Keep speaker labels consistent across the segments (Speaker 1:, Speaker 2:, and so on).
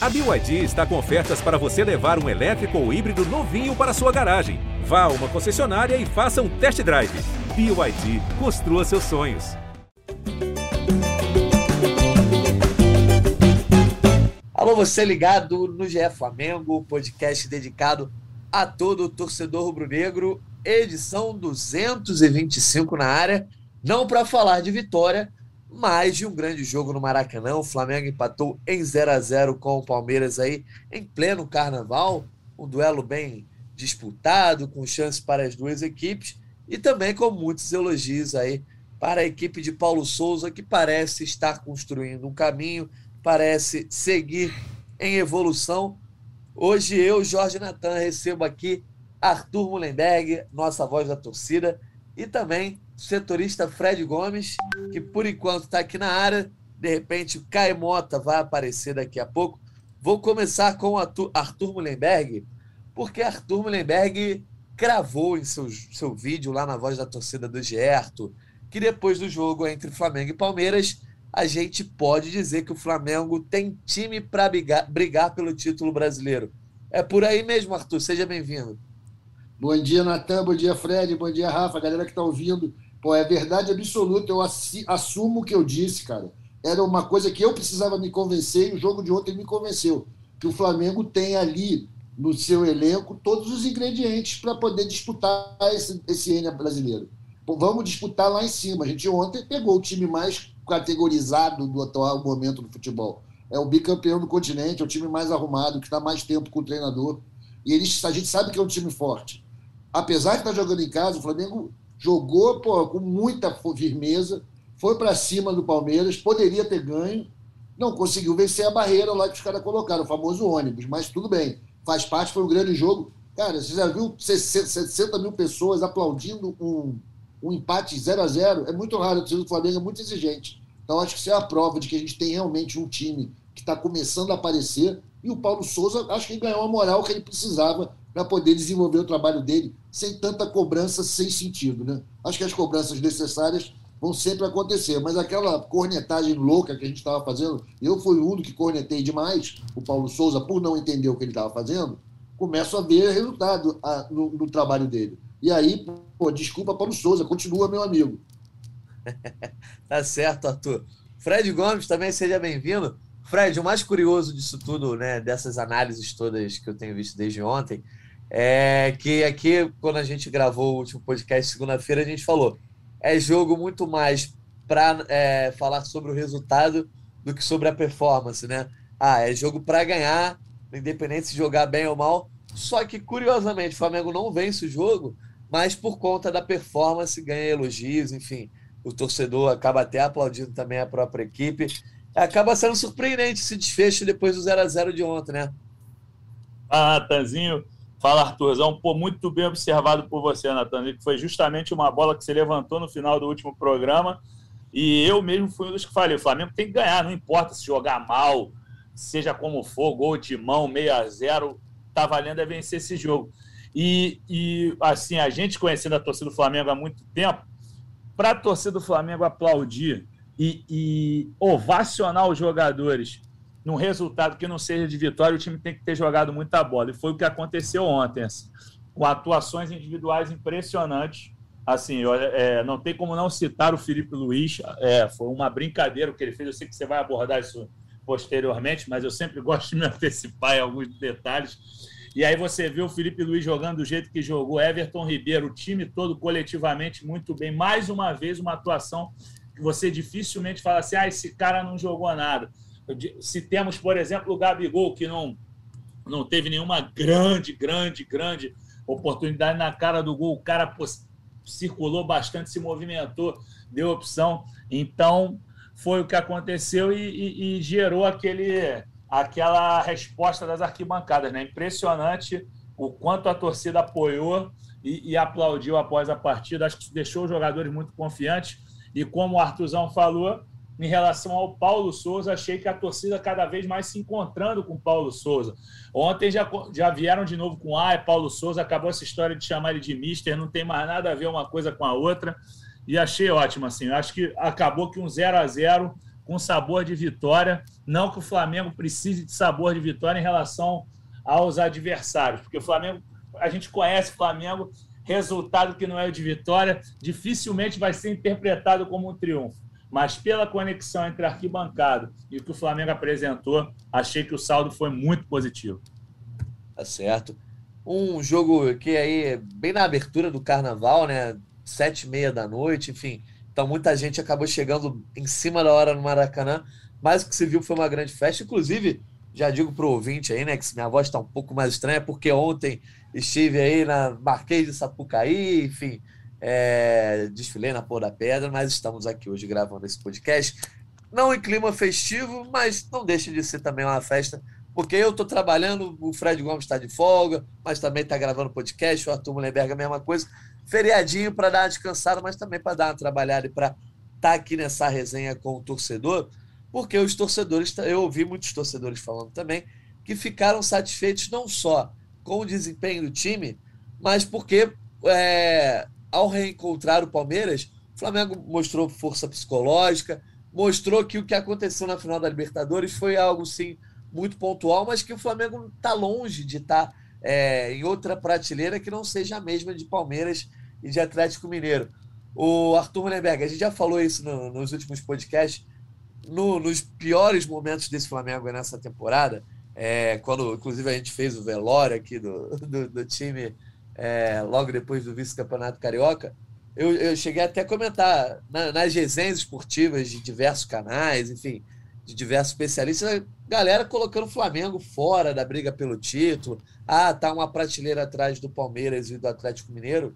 Speaker 1: A BYD está com ofertas para você levar um elétrico ou híbrido novinho para sua garagem. Vá a uma concessionária e faça um test drive. BYD, construa seus sonhos.
Speaker 2: Alô, você ligado no GE Flamengo, podcast dedicado a todo o torcedor rubro-negro, edição 225 na área, não para falar de vitória, mais de um grande jogo no Maracanã. O Flamengo empatou em 0 a 0 com o Palmeiras aí em pleno carnaval. Um duelo bem disputado, com chances para as duas equipes e também com muitos elogios aí para a equipe de Paulo Souza, que parece estar construindo um caminho, parece seguir em evolução. Hoje eu, Jorge Natan, recebo aqui Arthur Mullenberg, nossa voz da torcida, e também setorista Fred Gomes, que por enquanto está aqui na área. De repente, o Caio Mota vai aparecer daqui a pouco. Vou começar com o Arthur Mullenberg, porque Arthur Mullenberg cravou em seu, seu vídeo lá na voz da torcida do Gerto que depois do jogo entre Flamengo e Palmeiras, a gente pode dizer que o Flamengo tem time para brigar, brigar pelo título brasileiro. É por aí mesmo, Arthur. Seja bem-vindo.
Speaker 3: Bom dia, Natan. Bom dia, Fred. Bom dia, Rafa. Galera que está ouvindo. Pô, é verdade absoluta. Eu assumo o que eu disse, cara. Era uma coisa que eu precisava me convencer e o jogo de ontem me convenceu. Que o Flamengo tem ali no seu elenco todos os ingredientes para poder disputar esse, esse N brasileiro. Pô, vamos disputar lá em cima. A gente ontem pegou o time mais categorizado do atual momento do futebol. É o bicampeão do continente, é o time mais arrumado, que está mais tempo com o treinador. E eles, a gente sabe que é um time forte. Apesar de estar tá jogando em casa, o Flamengo jogou pô, com muita firmeza, foi para cima do Palmeiras, poderia ter ganho, não conseguiu vencer a barreira lá que os caras colocaram, o famoso ônibus, mas tudo bem, faz parte, foi um grande jogo. Cara, você já viu 60 mil pessoas aplaudindo um, um empate 0 a 0 É muito raro, o time do Flamengo é muito exigente. Então, acho que isso é a prova de que a gente tem realmente um time que está começando a aparecer. E o Paulo Souza, acho que ganhou a moral que ele precisava para poder desenvolver o trabalho dele sem tanta cobrança sem sentido. Né? Acho que as cobranças necessárias vão sempre acontecer, mas aquela cornetagem louca que a gente estava fazendo, eu fui o único que cornetei demais o Paulo Souza por não entender o que ele estava fazendo, começo a ver resultado a, no, no, trabalho dele. E aí, pô, desculpa Paulo Souza, continua meu amigo.
Speaker 2: tá certo, Arthur. Fred Gomes também seja bem-vindo. Fred, o mais curioso disso tudo, né, dessas análises todas que eu tenho visto desde ontem, é que aqui, quando a gente gravou o último podcast segunda-feira, a gente falou: é jogo muito mais para é, falar sobre o resultado do que sobre a performance, né? Ah, é jogo para ganhar, independente se jogar bem ou mal. Só que, curiosamente, o Flamengo não vence o jogo, mas por conta da performance ganha elogios, enfim. O torcedor acaba até aplaudindo também a própria equipe. Acaba sendo surpreendente esse desfecho depois do 0 a 0 de ontem, né?
Speaker 4: Ah, Tanzinho, Fala, Arthurzão. Pô, muito bem observado por você, Natan. Foi justamente uma bola que você levantou no final do último programa. E eu mesmo fui um dos que falei: o Flamengo tem que ganhar, não importa se jogar mal, seja como for, gol de mão, 6 a 0 tá valendo é vencer esse jogo. E, e assim, a gente conhecendo a torcida do Flamengo há muito tempo, para a torcida do Flamengo aplaudir e, e ovacionar os jogadores num resultado que não seja de vitória, o time tem que ter jogado muita bola. E foi o que aconteceu ontem, assim, com atuações individuais impressionantes. Assim, é, não tem como não citar o Felipe Luiz. É, foi uma brincadeira o que ele fez. Eu sei que você vai abordar isso posteriormente, mas eu sempre gosto de me antecipar em alguns detalhes. E aí você viu o Felipe Luiz jogando do jeito que jogou, Everton Ribeiro, o time todo coletivamente muito bem. Mais uma vez, uma atuação você dificilmente fala assim: ah, esse cara não jogou nada se temos, por exemplo, o Gabigol, que não, não teve nenhuma grande, grande, grande oportunidade na cara do gol, o cara circulou bastante, se movimentou, deu opção. Então, foi o que aconteceu e, e, e gerou aquele, aquela resposta das arquibancadas. Né? Impressionante o quanto a torcida apoiou e, e, aplaudiu após a partida. Acho que deixou os jogadores muito confiantes. E como o Artuzão falou, em relação ao Paulo Souza, achei que a torcida cada vez mais se encontrando com o Paulo Souza. Ontem já, já vieram de novo com ah, é Paulo Souza, acabou essa história de chamar ele de mister, não tem mais nada a ver uma coisa com a outra. E achei ótimo, assim. Acho que acabou que um 0 a 0 com sabor de vitória. Não que o Flamengo precise de sabor de vitória em relação aos adversários, porque o Flamengo, a gente conhece o Flamengo, resultado que não é de vitória, dificilmente vai ser interpretado como um triunfo. Mas pela conexão entre arquibancada e o que o Flamengo apresentou, achei que o saldo foi muito positivo.
Speaker 2: Tá certo. Um jogo que aí, bem na abertura do carnaval, né? Sete e meia da noite, enfim. Então muita gente acabou chegando em cima da hora no Maracanã. Mas o que se viu foi uma grande festa. Inclusive, já digo para o ouvinte aí, né, que minha voz está um pouco mais estranha, porque ontem estive aí na Marquês de Sapucaí, enfim, é, desfilei na Pôr da Pedra, mas estamos aqui hoje gravando esse podcast. Não em clima festivo, mas não deixa de ser também uma festa, porque eu estou trabalhando, o Fred Gomes está de folga, mas também está gravando podcast, o Arthur Mullenberg a mesma coisa. Feriadinho para dar uma descansada, mas também para dar uma trabalhada e para estar tá aqui nessa resenha com o torcedor porque os torcedores, eu ouvi muitos torcedores falando também, que ficaram satisfeitos não só com o desempenho do time, mas porque é, ao reencontrar o Palmeiras, o Flamengo mostrou força psicológica, mostrou que o que aconteceu na final da Libertadores foi algo sim muito pontual, mas que o Flamengo está longe de estar tá, é, em outra prateleira que não seja a mesma de Palmeiras e de Atlético Mineiro. O Arthur Mullenberg, a gente já falou isso no, nos últimos podcasts, no, nos piores momentos desse Flamengo nessa temporada, é, quando inclusive a gente fez o velório aqui do, do, do time é, logo depois do vice-campeonato carioca, eu, eu, cheguei até a comentar na, nas resenhas esportivas de diversos canais, enfim, de diversos especialistas, a galera colocando o Flamengo fora da briga pelo título. Ah, tá uma prateleira atrás do Palmeiras e do Atlético Mineiro.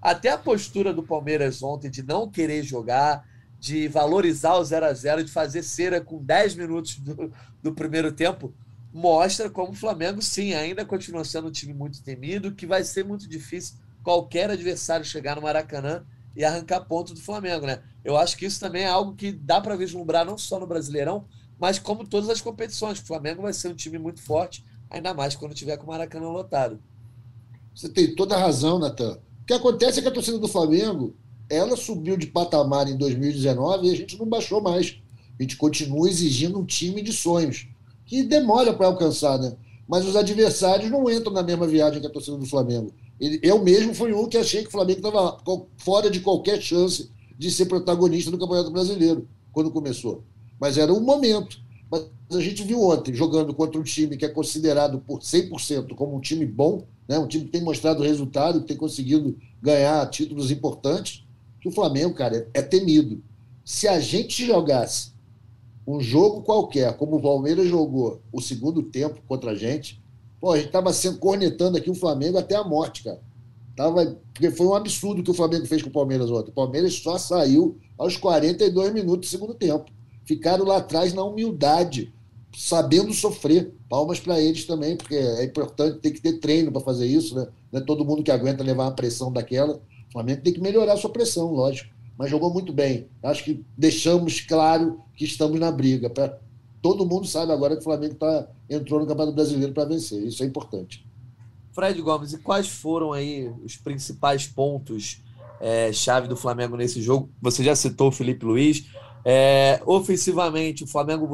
Speaker 2: Até a postura do Palmeiras ontem de não querer jogar, de valorizar o 0 a 0 de fazer cera com 10 minutos do, do primeiro tempo, mostra como o Flamengo, sim, ainda continua sendo um time muito temido, que vai ser muito difícil qualquer adversário chegar no Maracanã e arrancar ponto do Flamengo, né? Eu acho que isso também é algo que dá para vislumbrar não só no Brasileirão, mas como todas as competições. O Flamengo vai ser um time muito forte, ainda mais quando tiver com o Maracanã lotado.
Speaker 3: Você tem toda a razão, Natan. O que acontece é que a torcida do Flamengo ela subiu de patamar em 2019 e a gente não baixou mais. A gente continua exigindo um time de sonhos, que demora para alcançar, né? Mas os adversários não entram na mesma viagem que a torcida do Flamengo. Eu mesmo fui um que achei que o Flamengo estava fora de qualquer chance de ser protagonista do Campeonato Brasileiro, quando começou. Mas era um momento. Mas a gente viu ontem, jogando contra um time que é considerado por 100% como um time bom, né? um time que tem mostrado resultado, que tem conseguido ganhar títulos importantes, que o Flamengo, cara, é, temido. Se a gente jogasse um jogo qualquer, como o Palmeiras jogou o segundo tempo contra a gente, pô, a gente tava sendo cornetando aqui o Flamengo até a morte, cara. Tava, porque foi um absurdo que o Flamengo fez com o Palmeiras ontem. O Palmeiras só saiu aos 42 minutos do segundo tempo. Ficaram lá atrás na humildade, sabendo sofrer. Palmas para eles também, porque é importante, tem que ter treino para fazer isso, né? Não é todo mundo que aguenta levar uma pressão daquela. O Flamengo tem que melhorar a sua pressão, lógico. Mas jogou muito bem. Acho que deixamos claro que estamos na briga. Pra... Todo mundo sabe agora que o Flamengo tá... entrou no Campeonato Brasileiro para vencer. Isso é importante.
Speaker 2: Fred Gomes, e quais foram aí os principais pontos é, chave do Flamengo nesse jogo? Você já citou o Felipe Luiz. É, ofensivamente, o Flamengo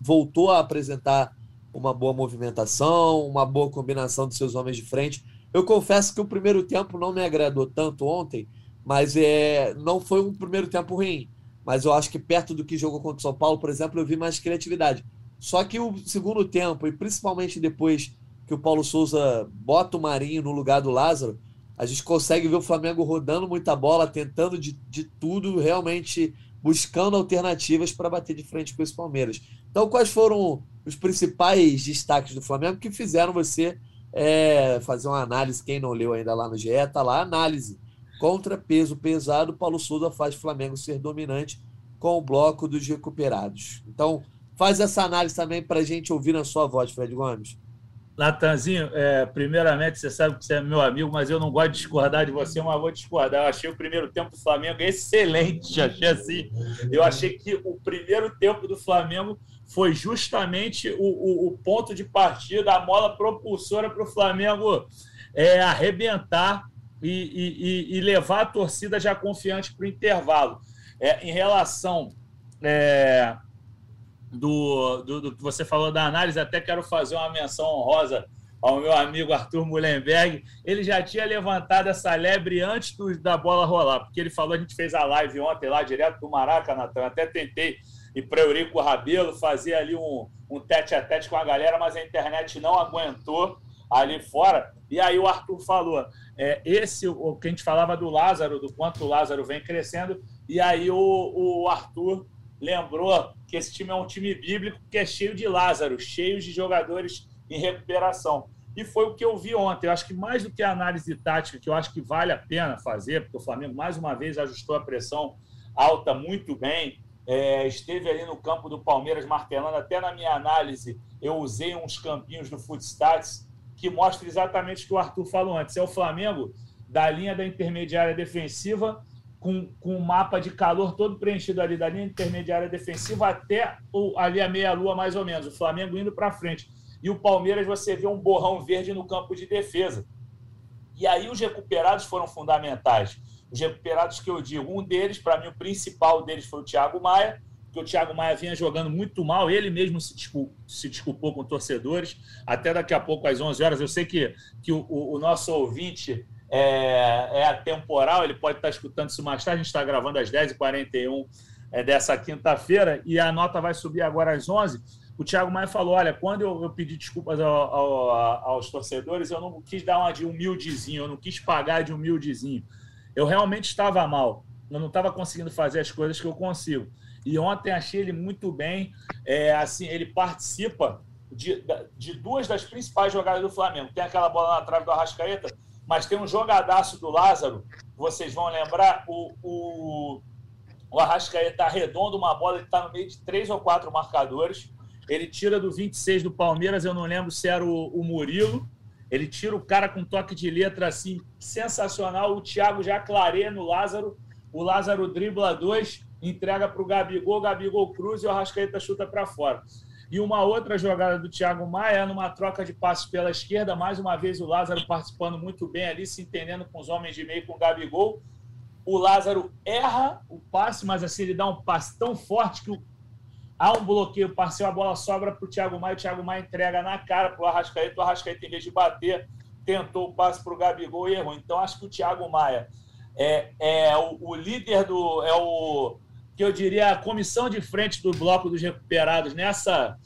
Speaker 2: voltou a apresentar uma boa movimentação, uma boa combinação dos seus homens de frente eu confesso que o primeiro tempo não me agradou tanto ontem, mas é, não foi um primeiro tempo ruim. Mas eu acho que perto do que jogou contra o São Paulo, por exemplo, eu vi mais criatividade. Só que o segundo tempo, e principalmente depois que o Paulo Souza bota o Marinho no lugar do Lázaro, a gente consegue ver o Flamengo rodando muita bola, tentando de, de tudo, realmente buscando alternativas para bater de frente com os Palmeiras. Então, quais foram os principais destaques do Flamengo que fizeram você é, fazer uma análise, quem não leu ainda lá no GE, está lá, análise. Contra peso pesado, Paulo Souza faz Flamengo ser dominante com o bloco dos recuperados. Então, faz essa análise também para a gente ouvir na sua voz, Fred Gomes.
Speaker 4: Natanzinho, é, primeiramente, você sabe que você é meu amigo, mas eu não gosto de discordar de você, mas vou discordar. Eu achei o primeiro tempo do Flamengo excelente, achei assim. Eu achei que o primeiro tempo do Flamengo foi justamente o, o, o ponto de partida, a mola propulsora para o Flamengo é, arrebentar e, e, e, levar a torcida já confiante para o intervalo. É, em relação é, do, do, do, que você falou da análise, até quero fazer uma menção honrosa ao meu amigo Arthur Mullenberg. Ele já tinha levantado essa lebre antes do, da bola rolar, porque ele falou, a gente fez a live ontem lá, direto do Maracanã, até tentei ir para Eurico Rabelo, fazer ali um, um tete a tete com a galera, mas a internet não aguentou ali fora. E aí o Arthur falou, é, esse o que a gente falava do Lázaro, do quanto o Lázaro vem crescendo, e aí o, o Arthur lembrou que esse time é um time bíblico que é cheio de Lázaro, cheio de jogadores em recuperação. E foi o que eu vi ontem. Eu acho que mais do que a análise tática, que eu acho que vale a pena fazer, porque o Flamengo mais uma vez ajustou a pressão alta muito bem, é, esteve ali no campo do Palmeiras martelando, até na minha análise eu usei uns campinhos do Footstats que mostram exatamente o que o Arthur falou antes. É o Flamengo da linha da intermediária defensiva com, com um mapa de calor todo preenchido ali da linha intermediária defensiva até o, ali a meia-lua, mais ou menos. O Flamengo indo para frente. E o Palmeiras, você vê um borrão verde no campo de defesa. E aí os recuperados foram fundamentais. Os recuperados que eu digo, um deles, para mim, o principal deles foi o Thiago Maia, que o Thiago Maia vinha jogando muito mal, ele mesmo se, desculpou, se desculpou com torcedores. Até daqui a pouco, às 11 horas, eu sei que, que o, o nosso ouvinte é, é atemporal, ele pode estar escutando isso mais tarde, a gente está gravando às 10h41 é, dessa quinta-feira, e a nota vai subir agora às 11 o Thiago Maia falou: olha, quando eu, eu pedi desculpas ao, ao, aos torcedores, eu não quis dar uma de humildezinho, eu não quis pagar de humildezinho. Eu realmente estava mal, eu não estava conseguindo fazer as coisas que eu consigo. E ontem achei ele muito bem, é, assim, ele participa de, de duas das principais jogadas do Flamengo. Tem aquela bola na trave do Arrascaeta, mas tem um jogadaço do Lázaro, vocês vão lembrar, o, o, o Arrascaeta arredonda uma bola, ele está no meio de três ou quatro marcadores, ele tira do 26 do Palmeiras, eu não lembro se era o, o Murilo, ele tira o cara com toque de letra assim, sensacional, o Thiago já clareia no Lázaro, o Lázaro dribla dois, entrega para o Gabigol, Gabigol cruz e o Arrascaeta chuta para fora. E uma outra jogada do Thiago Maia, numa troca de passes pela esquerda, mais uma vez o Lázaro participando muito bem ali, se entendendo com os homens de meio com o Gabigol. O Lázaro erra o passe, mas assim ele dá um passe tão forte que há um bloqueio parcial, a bola sobra para o Thiago Maia, o Thiago Maia entrega na cara para o Arrascaeta, o Arrascaeta, em vez de bater, tentou o passe para o Gabigol e errou. Então, acho que o Thiago Maia é, é o, o líder do. é o que eu diria, a comissão de frente do bloco dos recuperados nessa,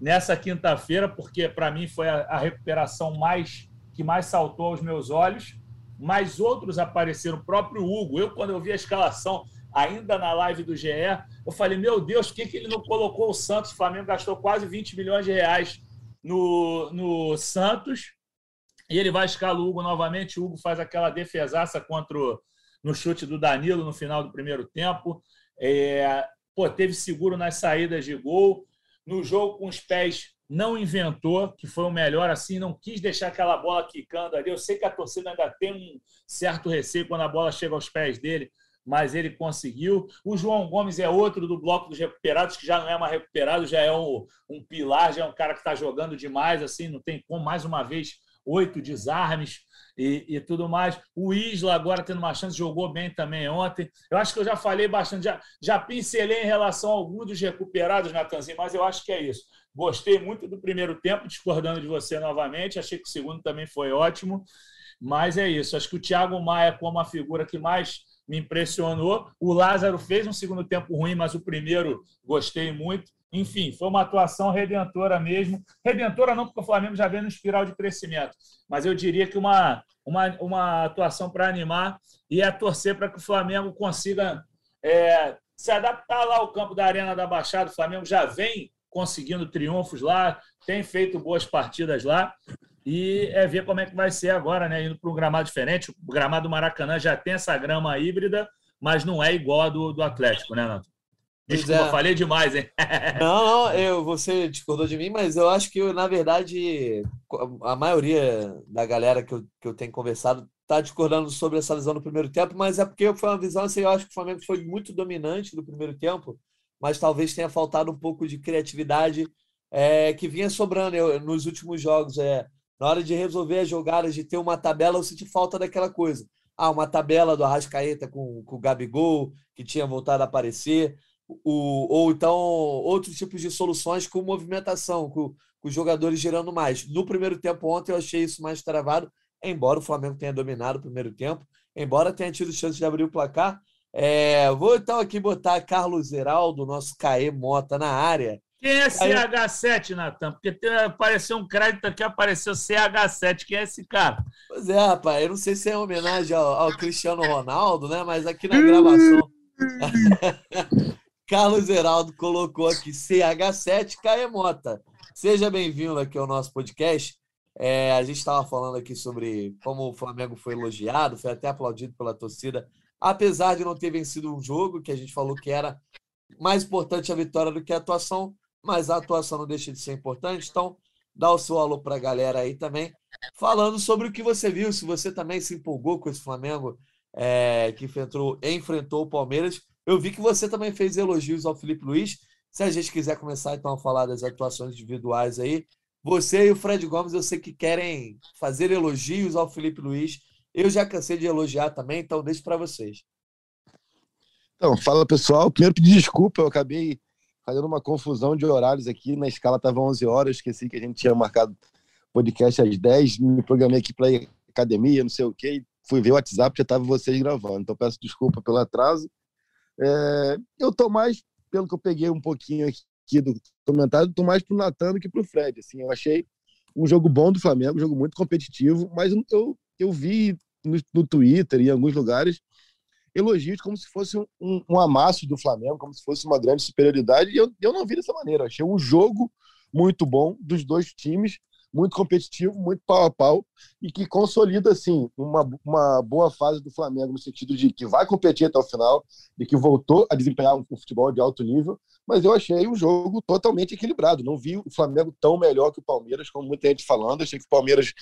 Speaker 4: nessa quinta-feira, porque para mim foi a, a, recuperação mais que mais saltou aos meus olhos. Mas outros apareceram, o próprio Hugo. Eu, quando eu vi a escalação, ainda na live do GE, eu falei, meu Deus, por que, que ele não colocou o Santos? O Flamengo gastou quase 20 milhões de reais no, no Santos. E ele vai escalar o Hugo novamente. O Hugo faz aquela defesaça contra o, no chute do Danilo no final do primeiro tempo. É, pô, teve seguro nas saídas de gol. No jogo com os pés não inventou, que foi o melhor assim, não quis deixar aquela bola quicando ali. Eu sei que a torcida ainda tem um certo receio quando a bola chega aos pés dele, mas ele conseguiu. O João Gomes é outro do bloco dos recuperados, que já não é mais recuperado, já é um, um pilar, já é um cara que está jogando demais, assim, não tem como, mais uma vez, oito desarmes e, e, tudo mais. O Isla agora tendo uma chance, jogou bem também ontem. Eu acho que eu já falei bastante, já, já pincelei em relação a alguns dos recuperados, Natanzinho, mas eu acho que é isso. Gostei muito do primeiro tempo, discordando de você novamente. Achei que o segundo também foi ótimo. Mas é isso. Acho que o Thiago Maia, como a figura que mais me impressionou. O Lázaro fez um segundo tempo ruim, mas o primeiro gostei muito. Enfim, foi uma atuação redentora mesmo. Redentora não, porque o Flamengo já vem no espiral de crescimento, mas eu diria que uma, uma, uma atuação para animar e é torcer para que o Flamengo consiga é, se adaptar lá ao campo da Arena da Baixada. O Flamengo já vem conseguindo triunfos lá, tem feito boas partidas lá e é ver como é que vai ser agora, né? Indo para um gramado diferente. O gramado do Maracanã já tem essa grama híbrida, mas não é igual a do, do Atlético, né, Nato? Desculpa, é. falei demais, hein?
Speaker 2: não, não, eu, você discordou de mim, mas eu acho que, na verdade, a maioria da galera que eu, que eu tenho conversado está discordando sobre essa visão do primeiro tempo, mas é porque foi uma visão assim, eu acho que o Flamengo foi muito dominante no primeiro tempo, mas talvez tenha faltado um pouco de criatividade é, que vinha sobrando eu, nos últimos jogos. É, na hora de resolver as jogadas, de ter uma tabela, eu senti falta daquela coisa. Ah, uma tabela do Arrascaeta com, com o Gabigol, que tinha voltado a aparecer. O, ou então outros tipos de soluções com movimentação, com, com os jogadores girando mais. No primeiro tempo ontem eu achei isso mais travado, embora o Flamengo tenha dominado o primeiro tempo, embora tenha tido chance de abrir o placar. É, vou então aqui botar Carlos Zeraldo, nosso Caê Mota, na área.
Speaker 4: Quem é CH7, Natan? Porque tem, apareceu um crédito aqui, apareceu CH7. Quem é esse cara?
Speaker 2: Pois é, rapaz. Eu não sei se é homenagem ao, ao Cristiano Ronaldo, né? Mas aqui na gravação. Carlos Heraldo colocou aqui CH7 Caemota. Seja bem-vindo aqui ao nosso podcast. É, a gente estava falando aqui sobre como o Flamengo foi elogiado, foi até aplaudido pela torcida, apesar de não ter vencido um jogo, que a gente falou que era mais importante a vitória do que a atuação, mas a atuação não deixa de ser importante. Então, dá o seu alô para a galera aí também, falando sobre o que você viu, se você também se empolgou com esse Flamengo é, que enfrentou, enfrentou o Palmeiras eu vi que você também fez elogios ao Felipe Luiz. Se a gente quiser começar então a falar das atuações individuais aí, você e o Fred Gomes eu sei que querem fazer elogios ao Felipe Luiz. Eu já cansei de elogiar também, então deixo para vocês.
Speaker 5: Então, fala pessoal. Primeiro pedir desculpa, eu acabei fazendo uma confusão de horários aqui. Na escala estava 11 horas, esqueci que a gente tinha marcado podcast às 10. Me programei aqui para academia, não sei o quê. Fui ver o WhatsApp, já estava vocês gravando. Então peço desculpa pelo atraso. É, eu estou mais, pelo que eu peguei um pouquinho aqui do comentário, estou mais para o Natan do que para o Fred. Assim, eu achei um jogo bom do Flamengo, um jogo muito competitivo, mas eu, eu vi no, no Twitter e em alguns lugares elogios como se fosse um, um, um, amasso do Flamengo, como se fosse uma grande superioridade, e eu, eu não vi dessa maneira. Eu achei um jogo muito bom dos dois times, muito competitivo, muito pau a pau e que consolida assim uma, uma boa fase do Flamengo no sentido de que vai competir até o final e que voltou a desempenhar um futebol de alto nível. Mas eu achei um jogo totalmente equilibrado. Não vi o Flamengo tão melhor que o Palmeiras, como muita gente falando. Achei que o Palmeiras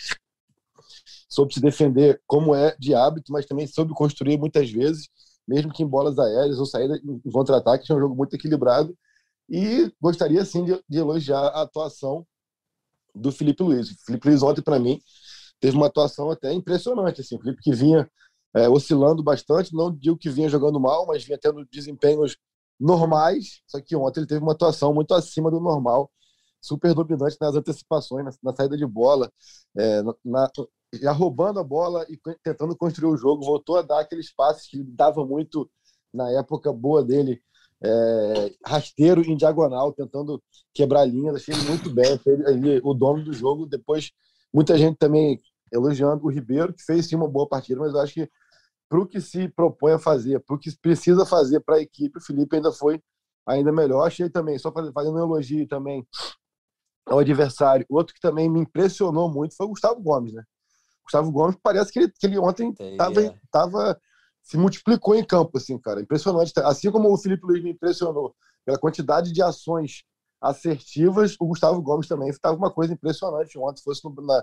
Speaker 5: soube se defender como é de hábito, mas também soube construir muitas vezes, mesmo que em bolas aéreas ou saída em contra-ataque. Achei um jogo muito equilibrado. E gostaria, sim, de, de elogiar a atuação do Felipe Luiz. O Felipe Luiz ontem, para mim, teve uma atuação até impressionante. Assim, o Felipe que vinha é, oscilando bastante, não digo que vinha jogando mal, mas vinha tendo desempenhos normais, só que ontem ele teve uma atuação muito acima do normal, super dominante nas antecipações, na, na saída de bola, é, na, já roubando a bola e tentando construir o jogo, voltou a dar aqueles passes que dava muito na época boa dele, é, rasteiro em diagonal, tentando quebrar linhas. Achei muito bem. Ele, o dono do jogo. Depois, muita gente também elogiando o Ribeiro, que fez sim uma boa partida, mas eu acho que para o que se propõe a fazer, para o que precisa fazer para a equipe, o Felipe ainda foi ainda melhor. Achei também, só fazendo um elogio também ao adversário. Outro que também me impressionou muito foi o Gustavo Gomes, né? Gustavo Gomes parece que ele, que ele ontem estava se multiplicou em campo, assim, cara. Impressionante. Assim como o Felipe Luiz me impressionou pela quantidade de ações assertivas, o Gustavo Gomes também estava uma coisa impressionante ontem, fosse no, na,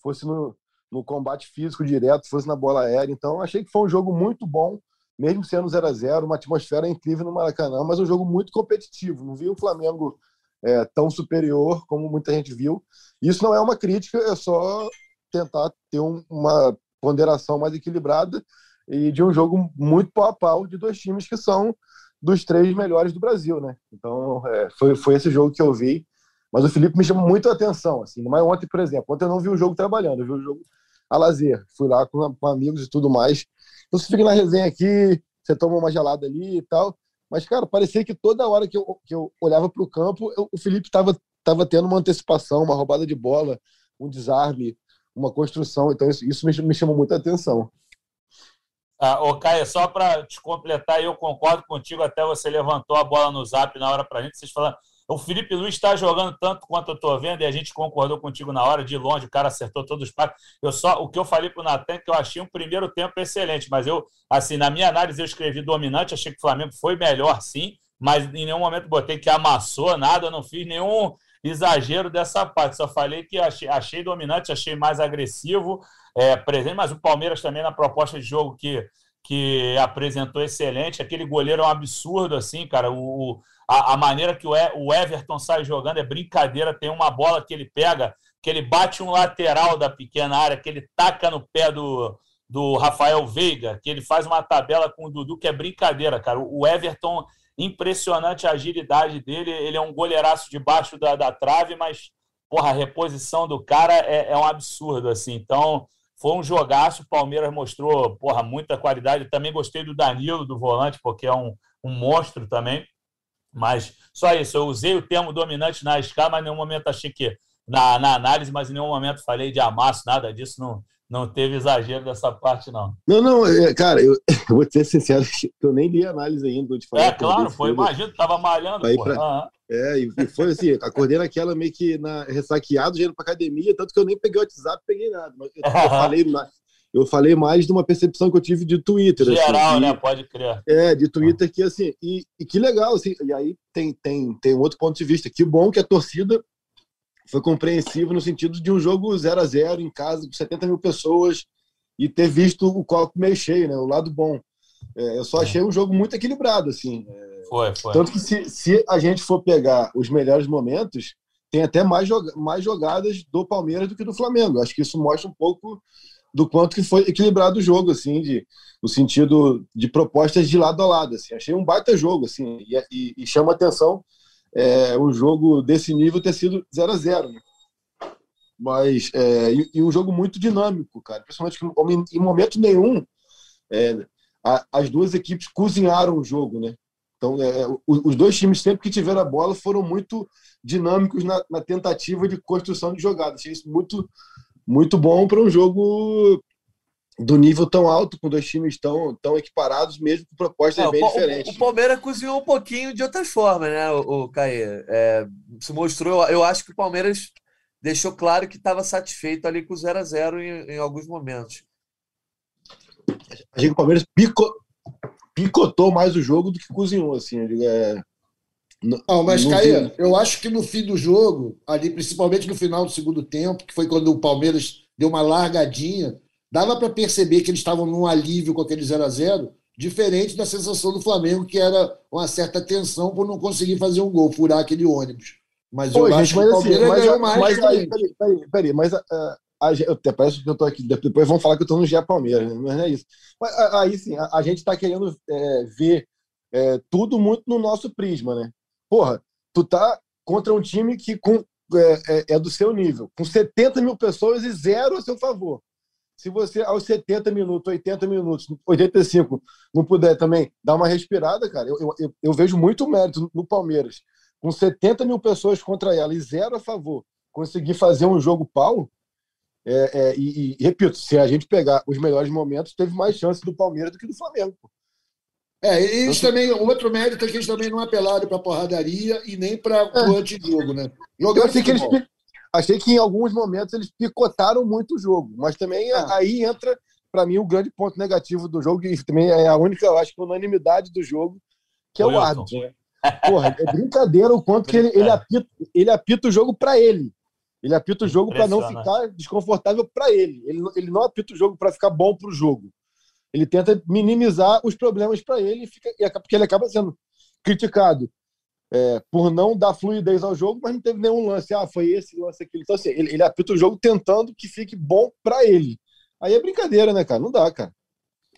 Speaker 5: fosse no, no combate físico direto, fosse na bola aérea. Então, achei que foi um jogo muito bom, mesmo sendo 0 a 0 uma atmosfera incrível no Maracanã, mas um jogo muito competitivo. Não vi o Flamengo é, tão superior como muita gente viu. Isso não é uma crítica, é só tentar ter um, uma ponderação mais equilibrada e de um jogo muito pau a pau de dois times que são dos três melhores do Brasil, né? Então, é, foi, foi esse jogo que eu vi. Mas o Felipe me chamou muito a atenção, assim. Mas ontem, por exemplo, ontem eu não vi o jogo trabalhando, eu vi o jogo a lazer. Fui lá com, com amigos e tudo mais. Então, você fica na resenha aqui, você toma uma gelada ali e tal. Mas, cara, parecia que toda hora que eu, que eu olhava para o campo, eu, o Felipe estava tava tendo uma antecipação, uma roubada de bola, um desarme, uma construção. Então, isso, isso me, me chamou muita atenção.
Speaker 4: Ah, Caio, só para te completar, eu concordo contigo, até você levantou a bola no zap na hora para a gente, vocês falaram, o Felipe Luiz está jogando tanto quanto eu estou vendo, e a gente concordou contigo na hora, de longe, o cara acertou todos os passos. Eu só, o que eu falei para o Natan, é que eu achei um primeiro tempo excelente, mas eu, assim, na minha análise, eu escrevi dominante, achei que o Flamengo foi melhor, sim, mas em nenhum momento botei que amassou nada, não fiz nenhum exagero dessa parte. Só falei que achei, achei dominante, achei mais agressivo, é, presente, mas o Palmeiras também na proposta de jogo que, que apresentou excelente. Aquele goleiro é um absurdo, assim, cara. O, a, a maneira que o, o Everton sai jogando é brincadeira. Tem uma bola que ele pega, que ele bate um lateral da pequena área, que ele taca no pé do, do Rafael Veiga, que ele faz uma tabela com o Dudu, que é brincadeira, cara. O Everton Impressionante a agilidade dele. Ele é um goleiraço debaixo da, da trave, mas porra, a reposição do cara é, é um absurdo, assim. Então, foi um jogaço. O Palmeiras mostrou, porra, muita qualidade. Também gostei do Danilo, do volante, porque é um, um monstro também. Mas só isso, eu usei o termo dominante na escala, mas em nenhum momento achei que na, na análise, mas em nenhum momento falei de amasso, nada disso, não, não teve exagero dessa parte, não.
Speaker 5: Não, não, é, cara, eu, eu vou ser sincero, eu nem li a análise ainda.
Speaker 4: De falar, é, claro, foi, imagino, tava malhando, pô. Pra...
Speaker 5: É, e foi assim, acordei naquela meio que na, ressaqueado, já indo pra academia, tanto que eu nem peguei o WhatsApp, peguei nada. Eu, eu falei, eu falei mais de uma percepção que eu tive de Twitter.
Speaker 4: Assim, Geral, assim, né? Pode crer.
Speaker 5: É, de Twitter que, assim, e, e, que legal, assim, e aí tem, tem, tem um outro ponto de vista. Que bom que a torcida foi compreensiva no sentido de um jogo 0 a 0 em casa, com 70 mil pessoas, e ter visto o copo meio cheio, né? O lado bom. É, eu só é. achei um jogo muito equilibrado, assim. É,
Speaker 4: foi, foi.
Speaker 5: Tanto que se, se a gente for pegar os melhores momentos, tem até mais, joga mais jogadas do Palmeiras do que do Flamengo. Acho que isso mostra um pouco do quanto que foi equilibrado o jogo, assim, de, no sentido de propostas de lado a lado. Assim. Achei um baita jogo, assim, e, e, e chama atenção é, um jogo desse nível ter sido 0 a 0 né? Mas, é, e, e, um jogo muito dinâmico, cara. Principalmente que em momento nenhum é, a, as duas equipes cozinharam o jogo, né? Então, é, os, os dois times, sempre que tiveram a bola, foram muito dinâmicos na, na tentativa de construção de jogada. Achei isso muito muito bom para um jogo do nível tão alto, com dois times tão, tão equiparados, mesmo com propostas é, bem
Speaker 2: o,
Speaker 5: diferentes.
Speaker 2: O, o, Palmeiras cozinhou um pouquinho de outra forma, né, o, o Caê? É, se mostrou, eu acho que o Palmeiras deixou claro que estava satisfeito ali com o 0 a 0 em, em alguns momentos.
Speaker 5: Achei que o Palmeiras pico, picotou mais o jogo do que cozinhou, assim. É,
Speaker 3: não, mas, Caia, eu acho que no fim do jogo, ali, principalmente no final do segundo tempo, que foi quando o Palmeiras deu uma largadinha, dava para perceber que eles estavam num alívio com aquele 0 a 0 diferente da sensação do Flamengo, que era uma certa tensão por não conseguir fazer um gol, furar aquele ônibus. Mas Pô, eu gente, acho mas, que o assim, Palmeiras assim, ganhou mais.
Speaker 5: Mas aí, peraí, peraí, peraí, mas uh, a, eu, até parece que eu tô aqui, depois vão falar que eu estou no Gé Palmeiras, né? mas não é isso. Mas, aí sim, a, a gente está querendo é, ver é, tudo muito no nosso prisma, né? Porra, tu tá contra um time que com, é, é, é, do seu nível, com 70 mil pessoas e zero a seu favor. Se você, aos 70 minutos, 80 minutos, 85, não puder também dar uma respirada, cara, eu, eu, eu vejo muito mérito no Palmeiras. Com 70 mil pessoas contra ela e zero a favor, conseguir fazer um jogo pau. É, é, e, e, repito, se a gente pegar os melhores momentos, teve mais chance do Palmeiras do que do Flamengo.
Speaker 3: É, e eles também, outro mérito é que eles também não apelaram para porradaria e nem para é. o antijogo, né?
Speaker 5: Jogar achei que, eles, achei que em alguns momentos eles picotaram muito o jogo, mas também é. aí entra, para mim, o grande ponto negativo do jogo, e também é a única, eu acho, unanimidade do jogo, que é o, o árbitro. Porra, é brincadeira o quanto que ele, ele, apita, ele apita o jogo para ele. Ele apita o jogo para não ficar desconfortável para ele. ele. Ele não apita o jogo para ficar bom para o jogo. Ele tenta minimizar os problemas para ele, fica, porque ele acaba sendo criticado é, por não dar fluidez ao jogo, mas não teve nenhum lance. Ah, foi esse lance aquele. Então, assim, ele, ele apita o jogo tentando que fique bom para ele. Aí é brincadeira, né, cara? Não dá, cara.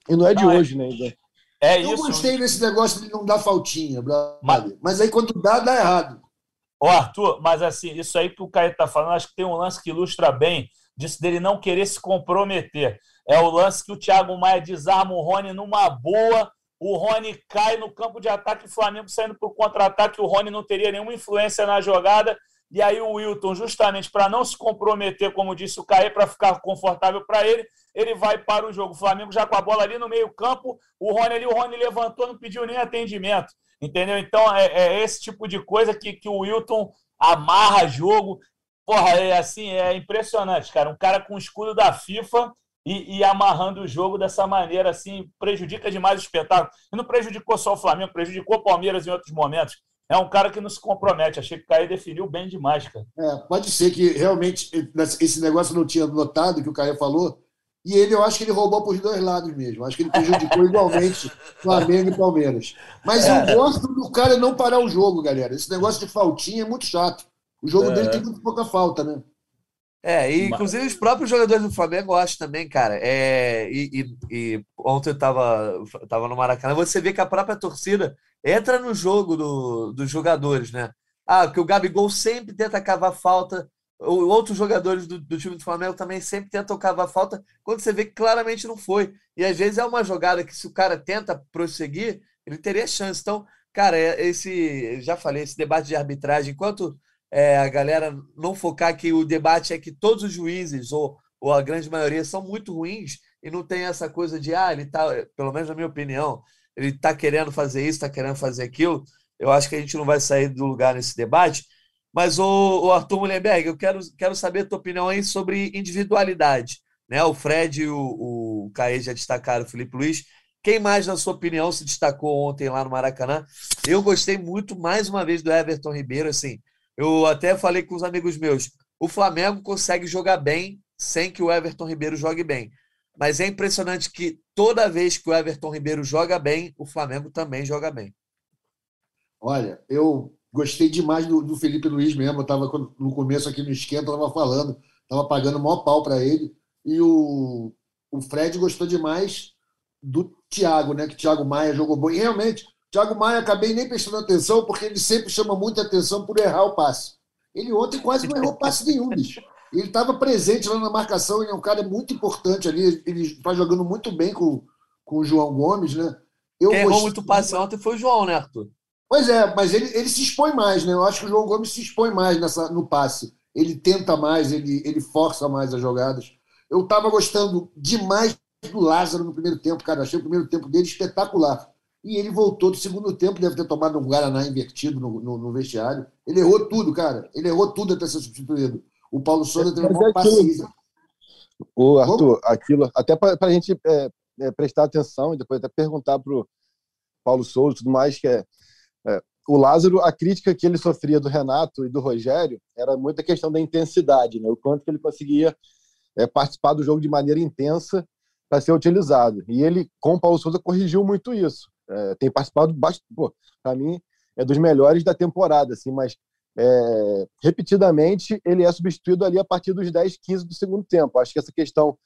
Speaker 5: E não é de não, é hoje, é... né? Ainda.
Speaker 3: É eu isso. gostei desse negócio de não dar faltinha, mas, mas aí quando dá, dá errado.
Speaker 4: Ô, Arthur, mas assim, isso aí que o Caio tá falando, acho que tem um lance que ilustra bem disso dele não querer se comprometer. É o lance que o Thiago Maia desarma o Rony numa boa. O Rony cai no campo de ataque, o Flamengo saindo o contra-ataque. O Rony não teria nenhuma influência na jogada. E aí o Wilton, justamente para não se comprometer, como disse o Caê, para ficar confortável para ele, ele vai para o jogo. O Flamengo já com a bola ali no meio-campo, o Rony ali, o Rony levantou, não pediu nem atendimento. Entendeu? Então é, é esse tipo de coisa que, que o Wilton amarra jogo. Porra, é assim, é impressionante, cara. Um cara com o escudo da FIFA e, e, amarrando o jogo dessa maneira, assim, prejudica demais o espetáculo. E não prejudicou só o Flamengo, prejudicou o Palmeiras em outros momentos. É um cara que não se compromete. Achei que o Caio definiu bem demais, cara.
Speaker 3: É, pode ser que realmente esse negócio não tinha notado que o Caio falou. E ele, eu acho que ele roubou para os dois lados mesmo. Acho que ele prejudicou igualmente Flamengo e Palmeiras. Mas é. eu gosto do cara não parar o jogo, galera. Esse negócio de faltinha é muito chato. O jogo é. dele tem muito pouca falta, né?
Speaker 2: É, e inclusive os próprios jogadores do Flamengo, eu acho também, cara. É, e, e, e ontem eu tava, tava no Maracanã, você vê que a própria torcida entra no jogo do, dos jogadores, né? Ah, que o Gabigol sempre tenta cavar falta, outros jogadores do, do, time do Flamengo também sempre tentam cavar falta, quando você vê que claramente não foi. E às vezes é uma jogada que, se o cara tenta prosseguir, ele teria chance. Então, cara, é, esse, já falei, esse debate de arbitragem, enquanto é, a galera não focar que o debate é que todos os juízes, ou, ou a grande maioria, são muito ruins e não tem essa coisa de, ah, ele tá, pelo menos na minha opinião, ele tá querendo fazer isso, tá querendo fazer aquilo. Eu acho que a gente não vai sair do lugar nesse debate. Mas, o, o Arthur Mullenberg, eu quero, quero saber a tua opinião aí sobre individualidade. Né? O Fred e o, o Caê já destacaram o Felipe Luiz. Quem mais, na sua opinião, se destacou ontem lá no Maracanã? Eu gostei muito, mais uma vez, do Everton Ribeiro. Assim, eu até falei com os amigos meus, o Flamengo consegue jogar bem sem que o Everton Ribeiro jogue bem. Mas é impressionante que toda vez que o Everton Ribeiro joga bem, o Flamengo também joga bem.
Speaker 3: Olha, eu gostei demais do, do Felipe Luiz mesmo. Eu estava no começo aqui no esquenta, estava falando, estava pagando o maior pau para ele. E o, o Fred gostou demais do Thiago, né? Que Thiago Maia jogou bom. E realmente, Thiago Maia, acabei nem prestando atenção, porque ele sempre chama muita atenção por errar o passe. Ele ontem quase não errou passe nenhum, bicho. Ele estava presente lá na marcação, ele é um cara muito importante ali, ele está jogando muito bem com, com o João Gomes, né?
Speaker 2: Eu Quem errou muito passe ontem foi o João, né, Arthur?
Speaker 3: Pois é, mas ele, ele se expõe mais, né? Eu acho que o João Gomes se expõe mais nessa, no passe. Ele tenta mais, ele, ele força mais as jogadas. Eu estava gostando demais do Lázaro no primeiro tempo, cara. Achei o primeiro tempo dele espetacular e ele voltou do segundo tempo, deve ter tomado um Guaraná invertido no, no, no vestiário. Ele errou tudo, cara. Ele errou tudo até ser substituído. O Paulo Souza teve uma é paciência.
Speaker 5: O Arthur, Como? aquilo, até para a gente é, é, prestar atenção e depois até perguntar para o Paulo Souza e tudo mais, que é, é, o Lázaro, a crítica que ele sofria do Renato e do Rogério era muito a questão da intensidade, né? o quanto que ele conseguia é, participar do jogo de maneira intensa para ser utilizado. E ele, com o Paulo Souza, corrigiu muito isso. É, tem participado bastante, para mim, é dos melhores da temporada, assim, mas é, repetidamente ele é substituído ali a partir dos 10, 15 do segundo tempo. Acho que essa questão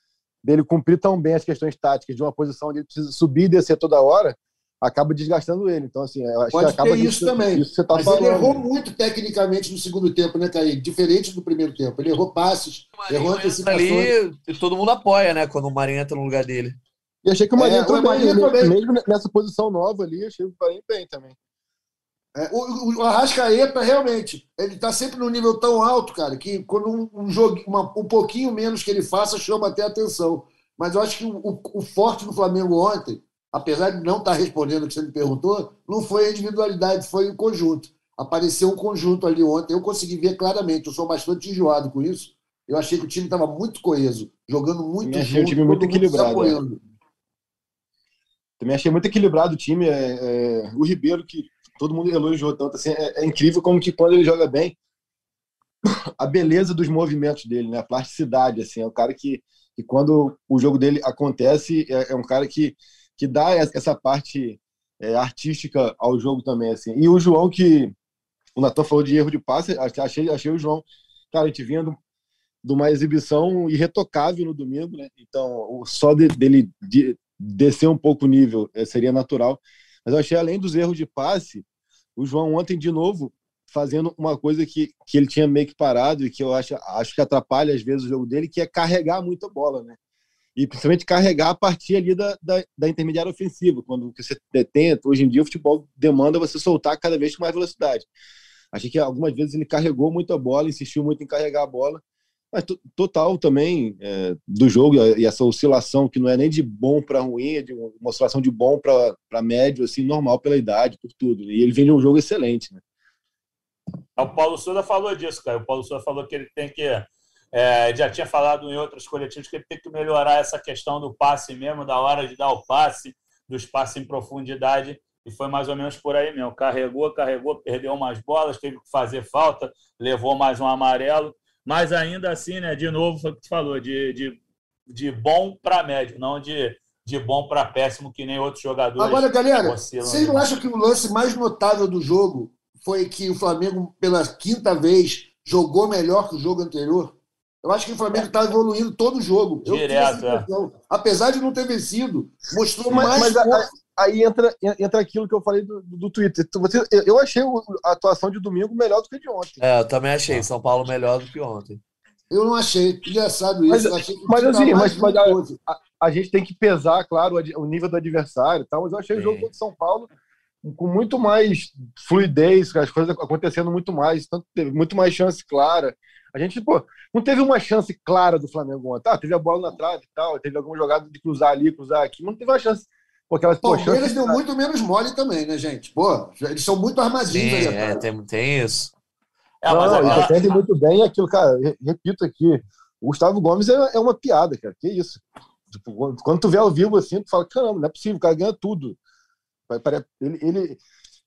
Speaker 5: dele cumprir tão bem as questões táticas de uma posição onde ele precisa subir e descer toda hora, acaba desgastando ele. Então, assim, acho
Speaker 3: Pode
Speaker 5: que acaba
Speaker 3: ter isso, também. Isso você tá Mas falando. ele errou muito tecnicamente no segundo tempo, né, Caí? Diferente do primeiro tempo. Ele errou passes, errou antecipações.
Speaker 2: Ali, todo mundo apoia, né, quando o Marinho entra no lugar dele.
Speaker 5: E achei que o Marinho é, entrou bem, mesmo, mesmo nessa posição nova ali, achei o Marinho bem também.
Speaker 3: É, o, o Arrascaeta, realmente, ele está sempre num nível tão alto, cara, que quando um, um jogo, uma, um pouquinho menos que ele faça, chama até atenção. Mas eu acho que o, o forte do Flamengo ontem, apesar de não estar tá respondendo o que você me perguntou, não foi a individualidade, foi o conjunto. Apareceu um conjunto ali ontem, eu consegui ver claramente, eu sou bastante enjoado com isso. Eu achei que o time estava muito coeso, jogando muito
Speaker 5: junto, o time muito equilibrado. É. Também achei muito equilibrado o time. É, é, o Ribeiro, que todo mundo elogiou tanto, assim, é, é, incrível como que quando ele joga bem, a beleza dos movimentos dele, né? a plasticidade. Assim, é um cara que, que quando o jogo dele acontece, é, é um cara que, que dá essa parte é, artística ao jogo também. Assim. E o João, que o Natan falou de erro de passe, achei, achei o João, cara, a gente vindo de uma exibição irretocável no domingo, né? Então, só de, dele de, descer um pouco o nível é, seria natural. Mas eu achei, além dos erros de passe, o João ontem, de novo, fazendo uma coisa que, que ele tinha meio que parado e que eu acho, acho que atrapalha às vezes o jogo dele, que é carregar muito a bola, né? E principalmente carregar a partir ali da, da, da intermediária ofensiva, quando você tenta. Hoje em dia o futebol demanda você soltar cada vez com mais velocidade. Achei que algumas vezes ele carregou muito a bola, insistiu muito em carregar a bola, mas total também é, do jogo e essa oscilação que não é nem de bom para ruim, é de uma oscilação de bom para médio, assim, normal pela idade, por tudo. E ele vem de um jogo excelente, né?
Speaker 4: O Paulo Souza falou disso, cara. O Paulo Souza falou que ele tem que. É, já tinha falado em outros coletivos que ele tem que melhorar essa questão do passe mesmo, da hora de dar o passe, dos passes em profundidade. E foi mais ou menos por aí mesmo. Carregou, carregou, perdeu umas bolas, teve que fazer falta, levou mais um amarelo mas ainda assim, né, de novo, foi o que tu falou, de, de, de bom para médio, não de, de bom para péssimo, que nem outros jogadores.
Speaker 3: Agora, galera, vocês não acham que o lance mais notável do jogo foi que o Flamengo, pela quinta vez, jogou melhor que o jogo anterior? Eu acho que o Flamengo está evoluindo todo o jogo.
Speaker 4: Direto,
Speaker 3: é. Apesar de não ter vencido, mostrou
Speaker 5: mas,
Speaker 3: mais.
Speaker 5: Mas a, aí entra, entra aquilo que eu falei do, do Twitter. Você, eu achei a atuação de domingo melhor do que de ontem.
Speaker 2: É, eu também achei São Paulo melhor do que ontem.
Speaker 3: Eu não achei. Engraçado isso.
Speaker 5: Mas,
Speaker 3: achei
Speaker 5: mas assim, mas, mas a, a, a, gente tem que pesar, claro, o nível do adversário e tal, mas eu achei Sim. o jogo contra São Paulo com muito mais fluidez, as coisas acontecendo muito mais, tanto teve muito mais chance clara. A gente, pô, não teve uma chance clara do Flamengo ontem. Ah, teve a bola na trave e tal, teve alguma jogada de cruzar ali, cruzar aqui, mas não teve uma chance.
Speaker 3: Pô, pô eles deu muito menos mole também, né, gente? Pô, eles são muito armadinhos
Speaker 2: Sim, ali, é, tem, tem isso.
Speaker 5: É, não, agora... defende muito bem aquilo, cara. Repito aqui, o Gustavo Gomes é, é uma piada, cara. Que isso? Tipo, quando tu vê ao vivo assim, tu fala, caramba, não é possível, o cara ganha tudo. Ele, ele,